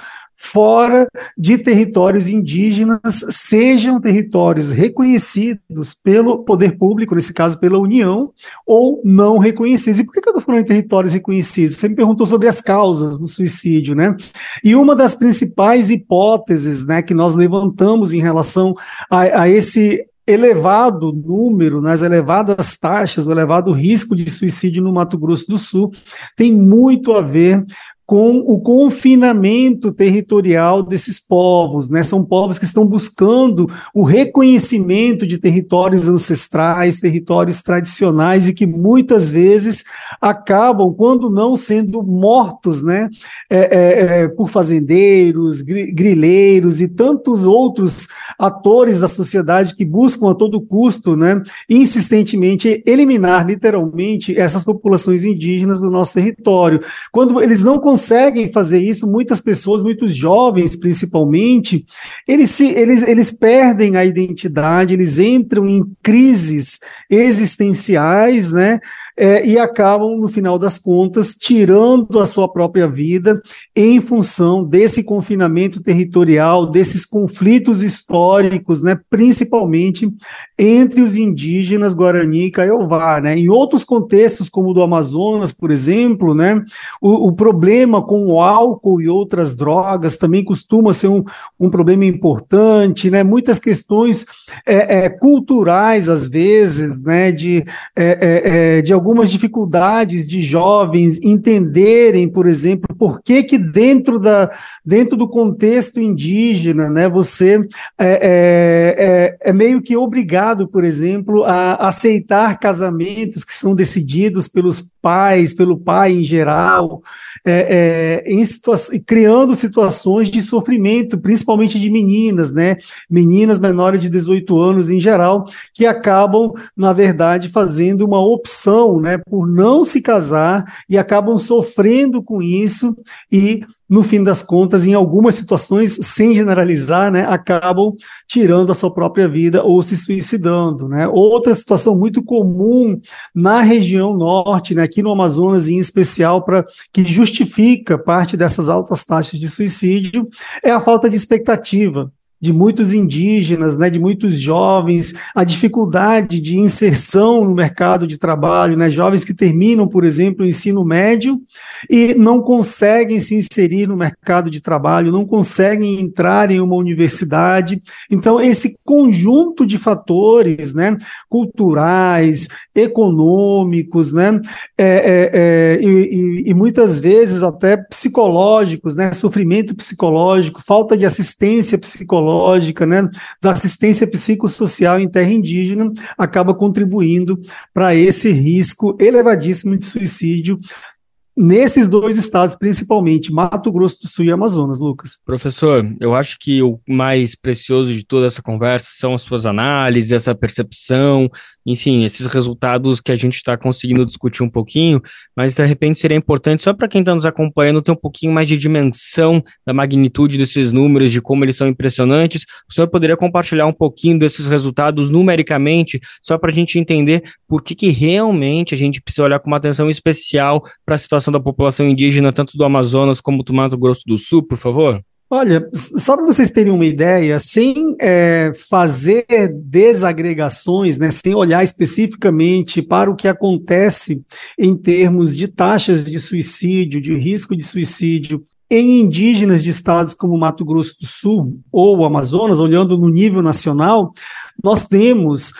fora de territórios indígenas, sejam territórios reconhecidos pelo poder público, nesse caso pela União, ou não reconhecidos. E por que eu estou falando em territórios reconhecidos? Você me perguntou sobre as causas do suicídio, né? E uma das principais hipóteses né, que nós levantamos em relação a, a esse elevado número, nas elevadas taxas, o elevado risco de suicídio no Mato Grosso do Sul, tem muito a ver com o confinamento territorial desses povos, né? São povos que estão buscando o reconhecimento de territórios ancestrais, territórios tradicionais e que muitas vezes acabam, quando não sendo mortos, né? É, é, é, por fazendeiros, grileiros e tantos outros atores da sociedade que buscam a todo custo, né? Insistentemente eliminar literalmente essas populações indígenas do nosso território. Quando eles não conseguem conseguem fazer isso, muitas pessoas, muitos jovens principalmente, eles, se, eles, eles perdem a identidade, eles entram em crises existenciais, né? É, e acabam, no final das contas, tirando a sua própria vida em função desse confinamento territorial, desses conflitos históricos, né, principalmente entre os indígenas Guarani e Kaiowá. Né? Em outros contextos, como o do Amazonas, por exemplo, né, o, o problema com o álcool e outras drogas também costuma ser um, um problema importante, né? muitas questões é, é, culturais, às vezes, né, de, é, é, é de algum algumas dificuldades de jovens entenderem, por exemplo, por que que dentro, da, dentro do contexto indígena, né, você é, é, é, é meio que obrigado, por exemplo, a aceitar casamentos que são decididos pelos pais, pelo pai em geral, é, é, em situa criando situações de sofrimento, principalmente de meninas, né? Meninas menores de 18 anos em geral, que acabam, na verdade, fazendo uma opção né, por não se casar e acabam sofrendo com isso e no fim das contas, em algumas situações, sem generalizar, né, acabam tirando a sua própria vida ou se suicidando. Né. Outra situação muito comum na região norte, né, aqui no Amazonas em especial, para que justifica parte dessas altas taxas de suicídio, é a falta de expectativa de muitos indígenas, né, de muitos jovens, a dificuldade de inserção no mercado de trabalho, né, jovens que terminam, por exemplo, o ensino médio e não conseguem se inserir no mercado de trabalho, não conseguem entrar em uma universidade. Então, esse conjunto de fatores, né, culturais, econômicos, né, é, é, é, e, e, muitas vezes até psicológicos, né, sofrimento psicológico, falta de assistência psicológica psicológica, né, da assistência psicossocial em terra indígena, acaba contribuindo para esse risco elevadíssimo de suicídio nesses dois estados, principalmente, Mato Grosso do Sul e Amazonas, Lucas. Professor, eu acho que o mais precioso de toda essa conversa são as suas análises, essa percepção, enfim, esses resultados que a gente está conseguindo discutir um pouquinho, mas de repente seria importante, só para quem está nos acompanhando, ter um pouquinho mais de dimensão da magnitude desses números, de como eles são impressionantes. O senhor poderia compartilhar um pouquinho desses resultados numericamente, só para a gente entender por que, que realmente a gente precisa olhar com uma atenção especial para a situação da população indígena, tanto do Amazonas como do Mato Grosso do Sul, por favor? Olha, só para vocês terem uma ideia, sem é, fazer desagregações, né, sem olhar especificamente para o que acontece em termos de taxas de suicídio, de risco de suicídio em indígenas de estados como Mato Grosso do Sul ou Amazonas, olhando no nível nacional, nós temos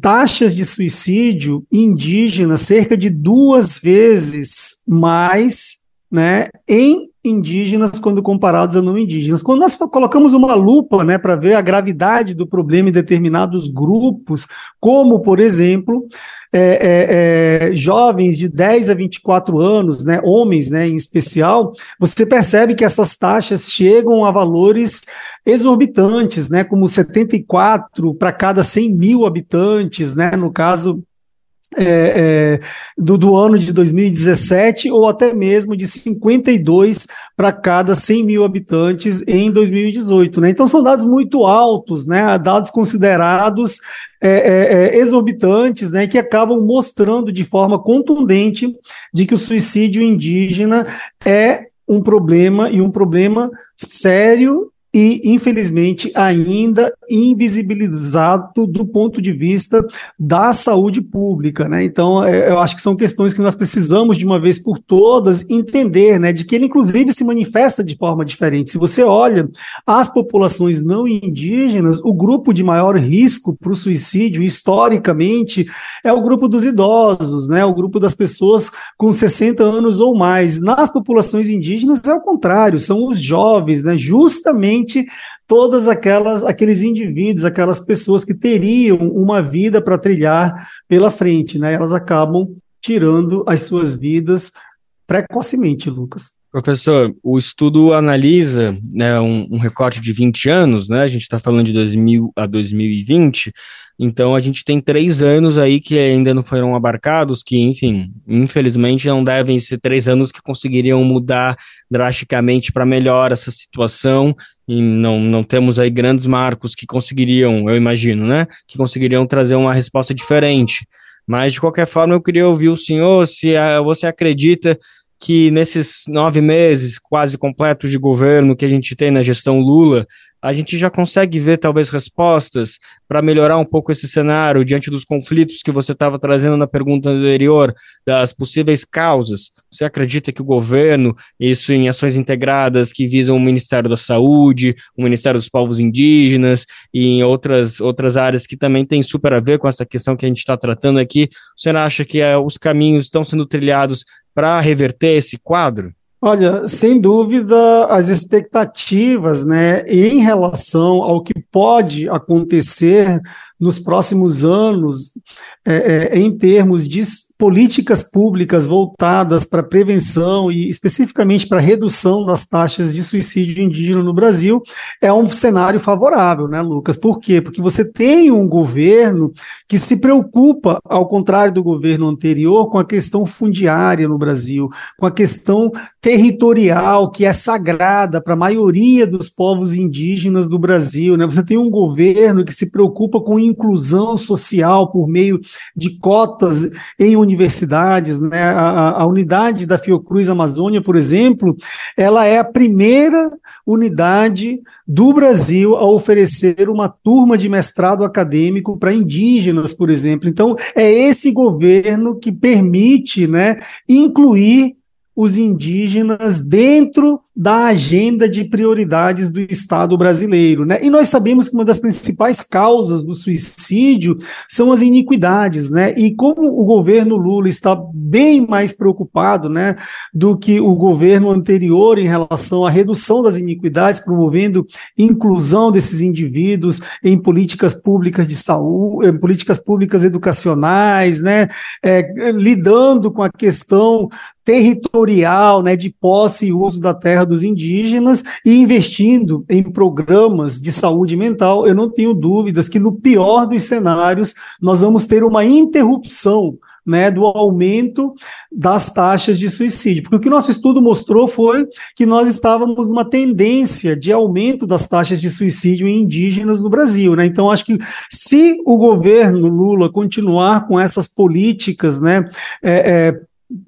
taxas de suicídio indígenas cerca de duas vezes mais né, em indígenas quando comparados a não indígenas. Quando nós colocamos uma lupa né, para ver a gravidade do problema em determinados grupos, como, por exemplo, é, é, é, jovens de 10 a 24 anos, né, homens né, em especial, você percebe que essas taxas chegam a valores exorbitantes, né, como 74 para cada 100 mil habitantes, né, no caso é, é, do, do, ano de 2017 ou até mesmo de 52 para cada 100 mil habitantes em 2018. Né? Então são dados muito altos, né? dados considerados é, é, é, exorbitantes, né? que acabam mostrando de forma contundente de que o suicídio indígena é um problema e um problema sério e, infelizmente, ainda invisibilizado do ponto de vista da saúde pública, né? Então, é, eu acho que são questões que nós precisamos, de uma vez por todas, entender, né? De que ele, inclusive, se manifesta de forma diferente. Se você olha as populações não indígenas, o grupo de maior risco para o suicídio, historicamente, é o grupo dos idosos, né? O grupo das pessoas com 60 anos ou mais. Nas populações indígenas, é o contrário, são os jovens, né? Justamente todas aquelas aqueles indivíduos, aquelas pessoas que teriam uma vida para trilhar pela frente, né? Elas acabam tirando as suas vidas precocemente, Lucas. Professor, o estudo analisa né, um, um recorte de 20 anos, né? A gente está falando de 2000 a 2020, então a gente tem três anos aí que ainda não foram abarcados, que, enfim, infelizmente não devem ser três anos que conseguiriam mudar drasticamente para melhor essa situação. E não, não temos aí grandes marcos que conseguiriam, eu imagino, né? Que conseguiriam trazer uma resposta diferente. Mas, de qualquer forma, eu queria ouvir o senhor se uh, você acredita que nesses nove meses quase completos de governo que a gente tem na gestão Lula, a gente já consegue ver talvez respostas para melhorar um pouco esse cenário diante dos conflitos que você estava trazendo na pergunta anterior, das possíveis causas. Você acredita que o governo, isso em ações integradas que visam o Ministério da Saúde, o Ministério dos Povos Indígenas e em outras, outras áreas que também tem super a ver com essa questão que a gente está tratando aqui, você acha que é, os caminhos estão sendo trilhados para reverter esse quadro? Olha, sem dúvida, as expectativas né, em relação ao que pode acontecer nos próximos anos, é, é, em termos de políticas públicas voltadas para prevenção e especificamente para redução das taxas de suicídio indígena no Brasil, é um cenário favorável, né, Lucas? Por quê? Porque você tem um governo que se preocupa, ao contrário do governo anterior, com a questão fundiária no Brasil, com a questão territorial que é sagrada para a maioria dos povos indígenas do Brasil, né? Você tem um governo que se preocupa com inclusão social por meio de cotas em universidades, né? A, a unidade da Fiocruz Amazônia, por exemplo, ela é a primeira unidade do Brasil a oferecer uma turma de mestrado acadêmico para indígenas, por exemplo. Então, é esse governo que permite, né, incluir os indígenas dentro da agenda de prioridades do Estado brasileiro. Né? E nós sabemos que uma das principais causas do suicídio são as iniquidades. Né? E como o governo Lula está bem mais preocupado né, do que o governo anterior em relação à redução das iniquidades, promovendo inclusão desses indivíduos em políticas públicas de saúde, em políticas públicas educacionais, né? É, lidando com a questão territorial, né, de posse e uso da terra dos indígenas e investindo em programas de saúde mental, eu não tenho dúvidas que no pior dos cenários nós vamos ter uma interrupção né, do aumento das taxas de suicídio. Porque o que nosso estudo mostrou foi que nós estávamos numa tendência de aumento das taxas de suicídio em indígenas no Brasil. Né? Então, acho que se o governo Lula continuar com essas políticas né, é, é,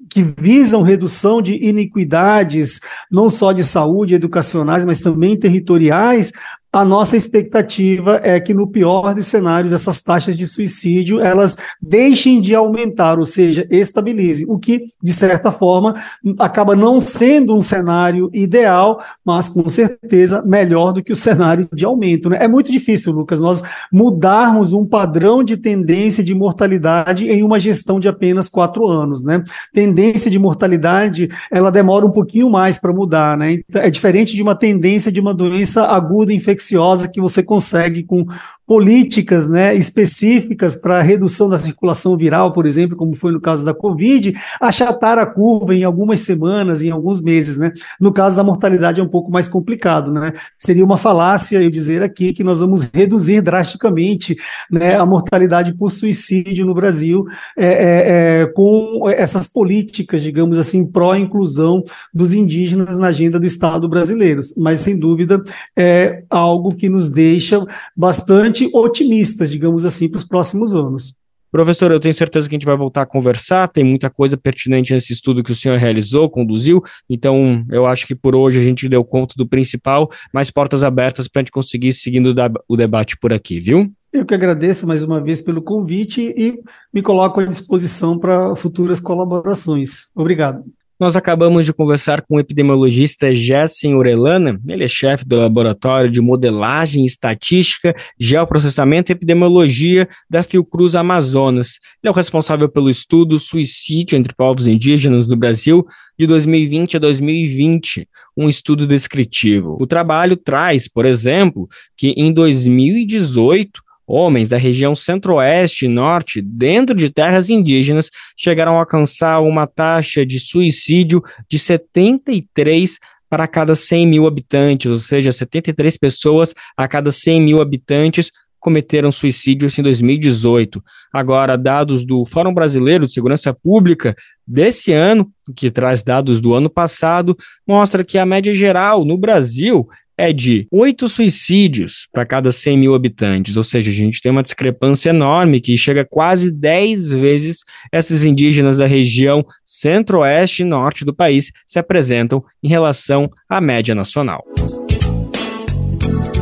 que visam redução de iniquidades, não só de saúde educacionais, mas também territoriais, a nossa expectativa é que no pior dos cenários essas taxas de suicídio elas deixem de aumentar, ou seja, estabilizem, o que de certa forma acaba não sendo um cenário ideal, mas com certeza melhor do que o cenário de aumento. Né? É muito difícil, Lucas, nós mudarmos um padrão de tendência de mortalidade em uma gestão de apenas quatro anos. Né? Tendência de mortalidade ela demora um pouquinho mais para mudar. Né? Então, é diferente de uma tendência de uma doença aguda infecciosa que você consegue com políticas né, específicas para redução da circulação viral, por exemplo, como foi no caso da Covid, achatar a curva em algumas semanas, em alguns meses. Né? No caso da mortalidade é um pouco mais complicado. Né? Seria uma falácia eu dizer aqui que nós vamos reduzir drasticamente né, a mortalidade por suicídio no Brasil é, é, é, com essas políticas, digamos assim, pró-inclusão dos indígenas na agenda do Estado brasileiro. Mas, sem dúvida, é algo que nos deixa bastante bastante otimistas, digamos assim, para os próximos anos. Professor, eu tenho certeza que a gente vai voltar a conversar, tem muita coisa pertinente nesse estudo que o senhor realizou, conduziu, então eu acho que por hoje a gente deu conta do principal, mais portas abertas para a gente conseguir seguindo o debate por aqui, viu? Eu que agradeço mais uma vez pelo convite e me coloco à disposição para futuras colaborações. Obrigado. Nós acabamos de conversar com o epidemiologista Jessen Orelana, ele é chefe do Laboratório de Modelagem Estatística, Geoprocessamento e Epidemiologia da Fiocruz Amazonas. Ele é o responsável pelo estudo Suicídio entre Povos Indígenas do Brasil de 2020 a 2020, um estudo descritivo. O trabalho traz, por exemplo, que em 2018 Homens da região centro-oeste e norte, dentro de terras indígenas, chegaram a alcançar uma taxa de suicídio de 73 para cada 100 mil habitantes, ou seja, 73 pessoas a cada 100 mil habitantes cometeram suicídio em 2018. Agora, dados do Fórum Brasileiro de Segurança Pública desse ano, que traz dados do ano passado, mostra que a média geral no Brasil é de oito suicídios para cada 100 mil habitantes, ou seja, a gente tem uma discrepância enorme que chega quase 10 vezes esses indígenas da região centro-oeste e norte do país se apresentam em relação à média nacional.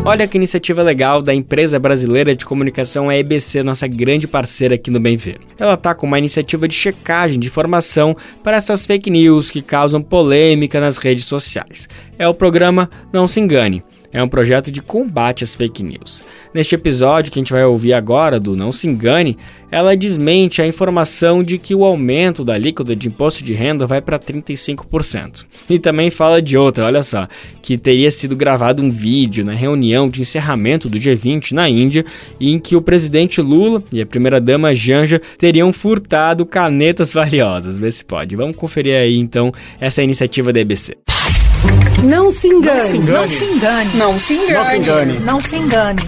Olha que iniciativa legal da empresa brasileira de comunicação EBC, nossa grande parceira aqui no Bem Ver. Ela está com uma iniciativa de checagem de informação para essas fake news que causam polêmica nas redes sociais. É o programa Não Se Engane é um projeto de combate às fake news. Neste episódio que a gente vai ouvir agora, do Não Se Engane, ela desmente a informação de que o aumento da alíquota de imposto de renda vai para 35%. E também fala de outra, olha só, que teria sido gravado um vídeo na reunião de encerramento do G20 na Índia, em que o presidente Lula e a primeira-dama Janja teriam furtado canetas valiosas. Vê se pode. Vamos conferir aí então essa iniciativa da EBC. Não se engane. Não se engane. Não se engane. Não se engane. Não se engane.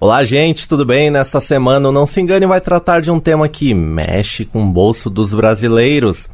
Olá, gente, tudo bem? Nessa semana o Não Se Engane vai tratar de um tema que mexe com o bolso dos brasileiros.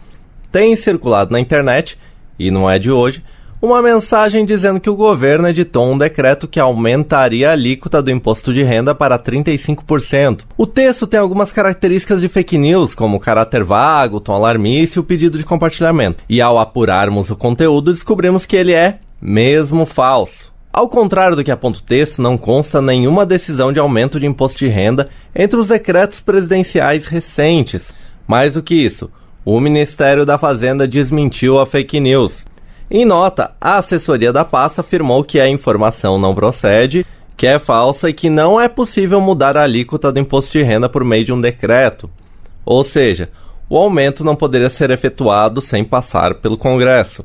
Tem circulado na internet, e não é de hoje, uma mensagem dizendo que o governo editou um decreto que aumentaria a alíquota do imposto de renda para 35%. O texto tem algumas características de fake news, como caráter vago, tom alarmista e o pedido de compartilhamento. E ao apurarmos o conteúdo, descobrimos que ele é mesmo falso. Ao contrário do que aponta o texto, não consta nenhuma decisão de aumento de imposto de renda entre os decretos presidenciais recentes. Mais do que isso, o Ministério da Fazenda desmentiu a fake news. Em nota, a assessoria da pasta afirmou que a informação não procede, que é falsa e que não é possível mudar a alíquota do imposto de renda por meio de um decreto. Ou seja, o aumento não poderia ser efetuado sem passar pelo Congresso.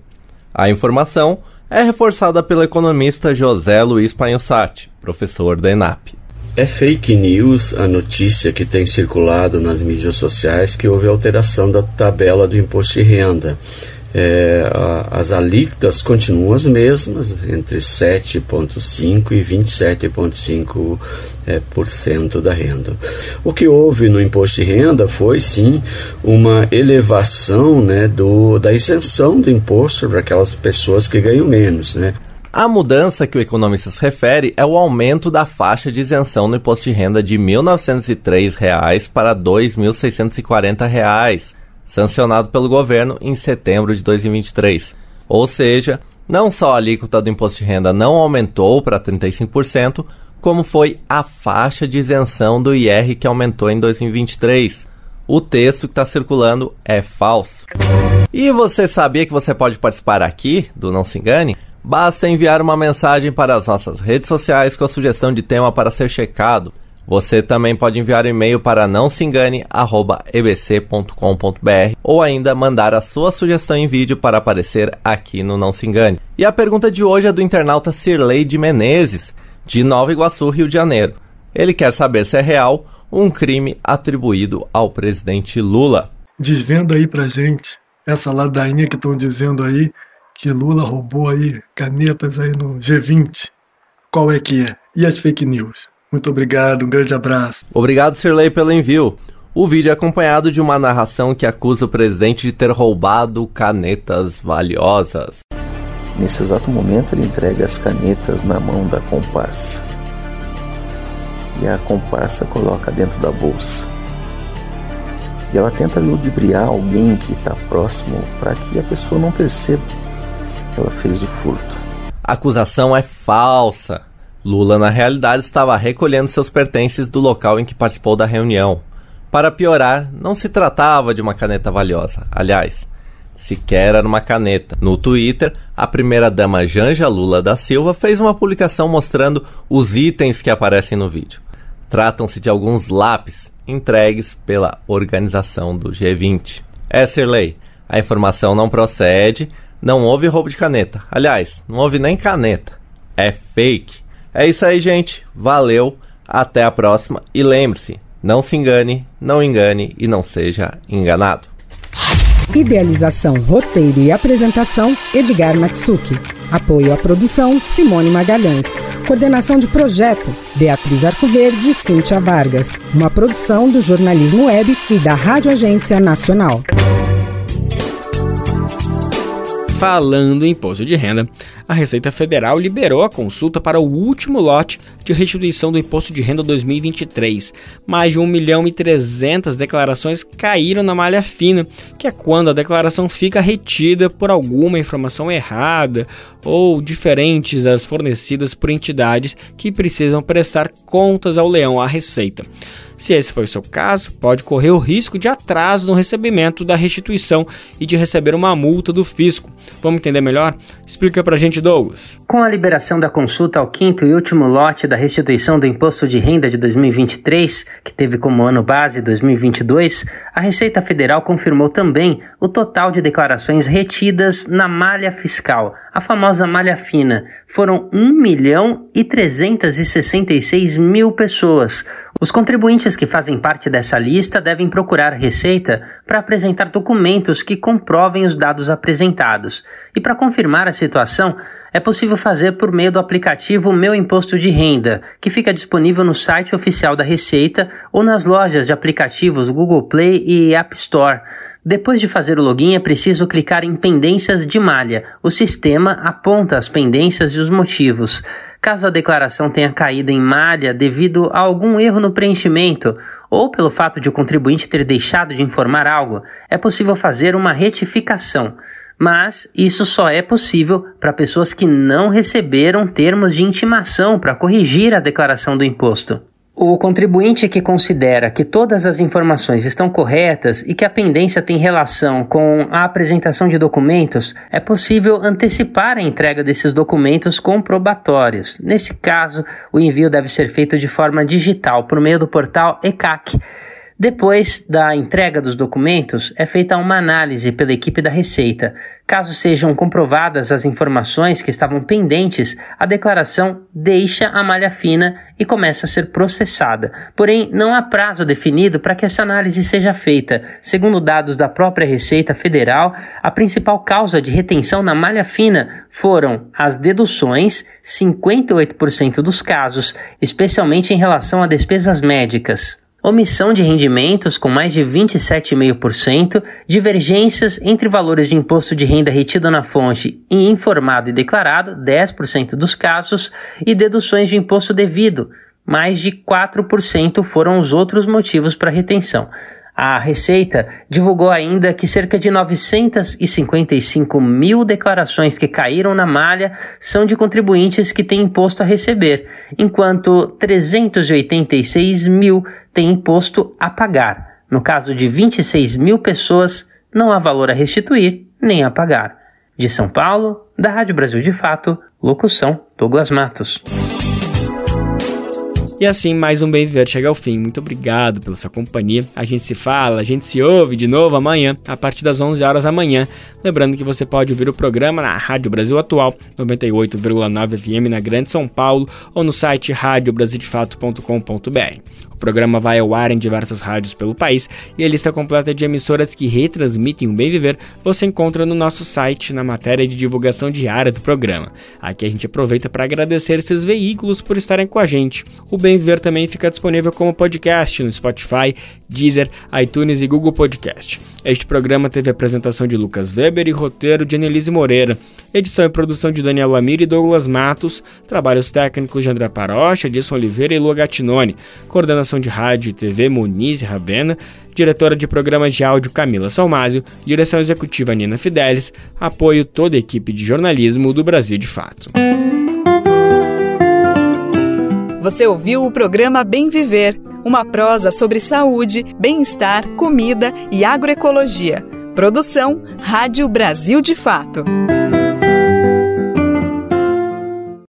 A informação é reforçada pelo economista José Luiz Panhossati, professor da ENAP. É fake news a notícia que tem circulado nas mídias sociais que houve alteração da tabela do imposto de renda é, as alíquotas continuam as mesmas, entre 7,5% e 27,5% é, por cento da renda. O que houve no imposto de renda foi sim uma elevação né, do, da isenção do imposto para aquelas pessoas que ganham menos. Né? A mudança que o economista se refere é o aumento da faixa de isenção no imposto de renda de R$ 1.903 para R$ 2.640 sancionado pelo governo em setembro de 2023. Ou seja, Não só a alíquota do imposto de renda não aumentou para 35%, como foi a faixa de isenção do IR que aumentou em 2023. O texto que está circulando é falso. E você sabia que você pode participar aqui do Não Se Engane? Basta enviar uma mensagem para as nossas redes sociais com a sugestão de tema para ser checado. Você também pode enviar um e-mail para não se engane@ebc.com.br ou ainda mandar a sua sugestão em vídeo para aparecer aqui no Não Se Engane. E a pergunta de hoje é do internauta Sirley de Menezes, de Nova Iguaçu, Rio de Janeiro. Ele quer saber se é real um crime atribuído ao presidente Lula. Desvenda aí pra gente essa ladainha que estão dizendo aí que Lula roubou aí canetas aí no G20. Qual é que é? E as fake news? Muito obrigado, um grande abraço. Obrigado, Sirley, pelo envio. O vídeo é acompanhado de uma narração que acusa o presidente de ter roubado canetas valiosas. Nesse exato momento, ele entrega as canetas na mão da comparsa. E a comparsa coloca dentro da bolsa. E ela tenta ludibriar alguém que está próximo para que a pessoa não perceba que ela fez o furto. A acusação é falsa. Lula, na realidade, estava recolhendo seus pertences do local em que participou da reunião. Para piorar, não se tratava de uma caneta valiosa. Aliás, sequer era uma caneta. No Twitter, a primeira-dama Janja Lula da Silva fez uma publicação mostrando os itens que aparecem no vídeo. Tratam-se de alguns lápis entregues pela organização do G20. Esserley, a informação não procede, não houve roubo de caneta. Aliás, não houve nem caneta. É fake. É isso aí, gente. Valeu. Até a próxima. E lembre-se: não se engane, não engane e não seja enganado. Idealização, roteiro e apresentação: Edgar Matsuki. Apoio à produção: Simone Magalhães. Coordenação de projeto: Beatriz Arcoverde e Cíntia Vargas. Uma produção do jornalismo web e da Rádio Agência Nacional. Falando em imposto de renda, a Receita Federal liberou a consulta para o último lote de restituição do Imposto de Renda 2023. Mais de 1 milhão e 300 declarações caíram na malha fina, que é quando a declaração fica retida por alguma informação errada ou diferentes das fornecidas por entidades que precisam prestar contas ao leão à Receita. Se esse foi o seu caso, pode correr o risco de atraso no recebimento da restituição e de receber uma multa do fisco. Vamos entender melhor? Explica pra gente, Douglas. Com a liberação da consulta ao quinto e último lote da restituição do imposto de renda de 2023, que teve como ano base 2022, a Receita Federal confirmou também o total de declarações retidas na malha fiscal, a famosa malha fina. Foram 1 milhão e 366 mil pessoas os contribuintes que fazem parte dessa lista devem procurar Receita para apresentar documentos que comprovem os dados apresentados. E para confirmar a situação, é possível fazer por meio do aplicativo Meu Imposto de Renda, que fica disponível no site oficial da Receita ou nas lojas de aplicativos Google Play e App Store. Depois de fazer o login, é preciso clicar em Pendências de Malha. O sistema aponta as pendências e os motivos. Caso a declaração tenha caído em malha devido a algum erro no preenchimento ou pelo fato de o contribuinte ter deixado de informar algo, é possível fazer uma retificação. Mas isso só é possível para pessoas que não receberam termos de intimação para corrigir a declaração do imposto. O contribuinte que considera que todas as informações estão corretas e que a pendência tem relação com a apresentação de documentos, é possível antecipar a entrega desses documentos comprobatórios. Nesse caso, o envio deve ser feito de forma digital por meio do portal ECAC depois da entrega dos documentos, é feita uma análise pela equipe da Receita. Caso sejam comprovadas as informações que estavam pendentes, a declaração deixa a malha fina e começa a ser processada. Porém, não há prazo definido para que essa análise seja feita. Segundo dados da própria Receita Federal, a principal causa de retenção na malha fina foram as deduções, 58% dos casos, especialmente em relação a despesas médicas omissão de rendimentos com mais de 27,5%, divergências entre valores de imposto de renda retido na fonte e informado e declarado, 10% dos casos, e deduções de imposto devido, mais de 4% foram os outros motivos para retenção. A Receita divulgou ainda que cerca de 955 mil declarações que caíram na malha são de contribuintes que têm imposto a receber, enquanto 386 mil têm imposto a pagar. No caso de 26 mil pessoas, não há valor a restituir nem a pagar. De São Paulo, da Rádio Brasil de Fato, locução Douglas Matos. E assim, mais um Bem Viver chega ao fim. Muito obrigado pela sua companhia. A gente se fala, a gente se ouve de novo amanhã, a partir das 11 horas da manhã. Lembrando que você pode ouvir o programa na Rádio Brasil Atual, 98,9 FM na Grande São Paulo, ou no site radiobrasildefato.com.br. O programa vai ao ar em diversas rádios pelo país e a lista completa de emissoras que retransmitem o Bem Viver você encontra no nosso site na matéria de divulgação diária do programa. Aqui a gente aproveita para agradecer esses veículos por estarem com a gente. O Bem Viver também fica disponível como podcast no Spotify, Deezer, iTunes e Google Podcast. Este programa teve apresentação de Lucas Weber e roteiro de Annelise Moreira, edição e produção de Daniel Lamir e Douglas Matos, trabalhos técnicos de André Parocha, Edson Oliveira e Lua Gattinone, coordenação de rádio e TV Muniz e Ravena, diretora de programas de áudio Camila Salmásio, direção executiva Nina Fidelis, apoio toda a equipe de jornalismo do Brasil de Fato. Você ouviu o programa Bem Viver, uma prosa sobre saúde, bem-estar, comida e agroecologia. Produção Rádio Brasil de Fato.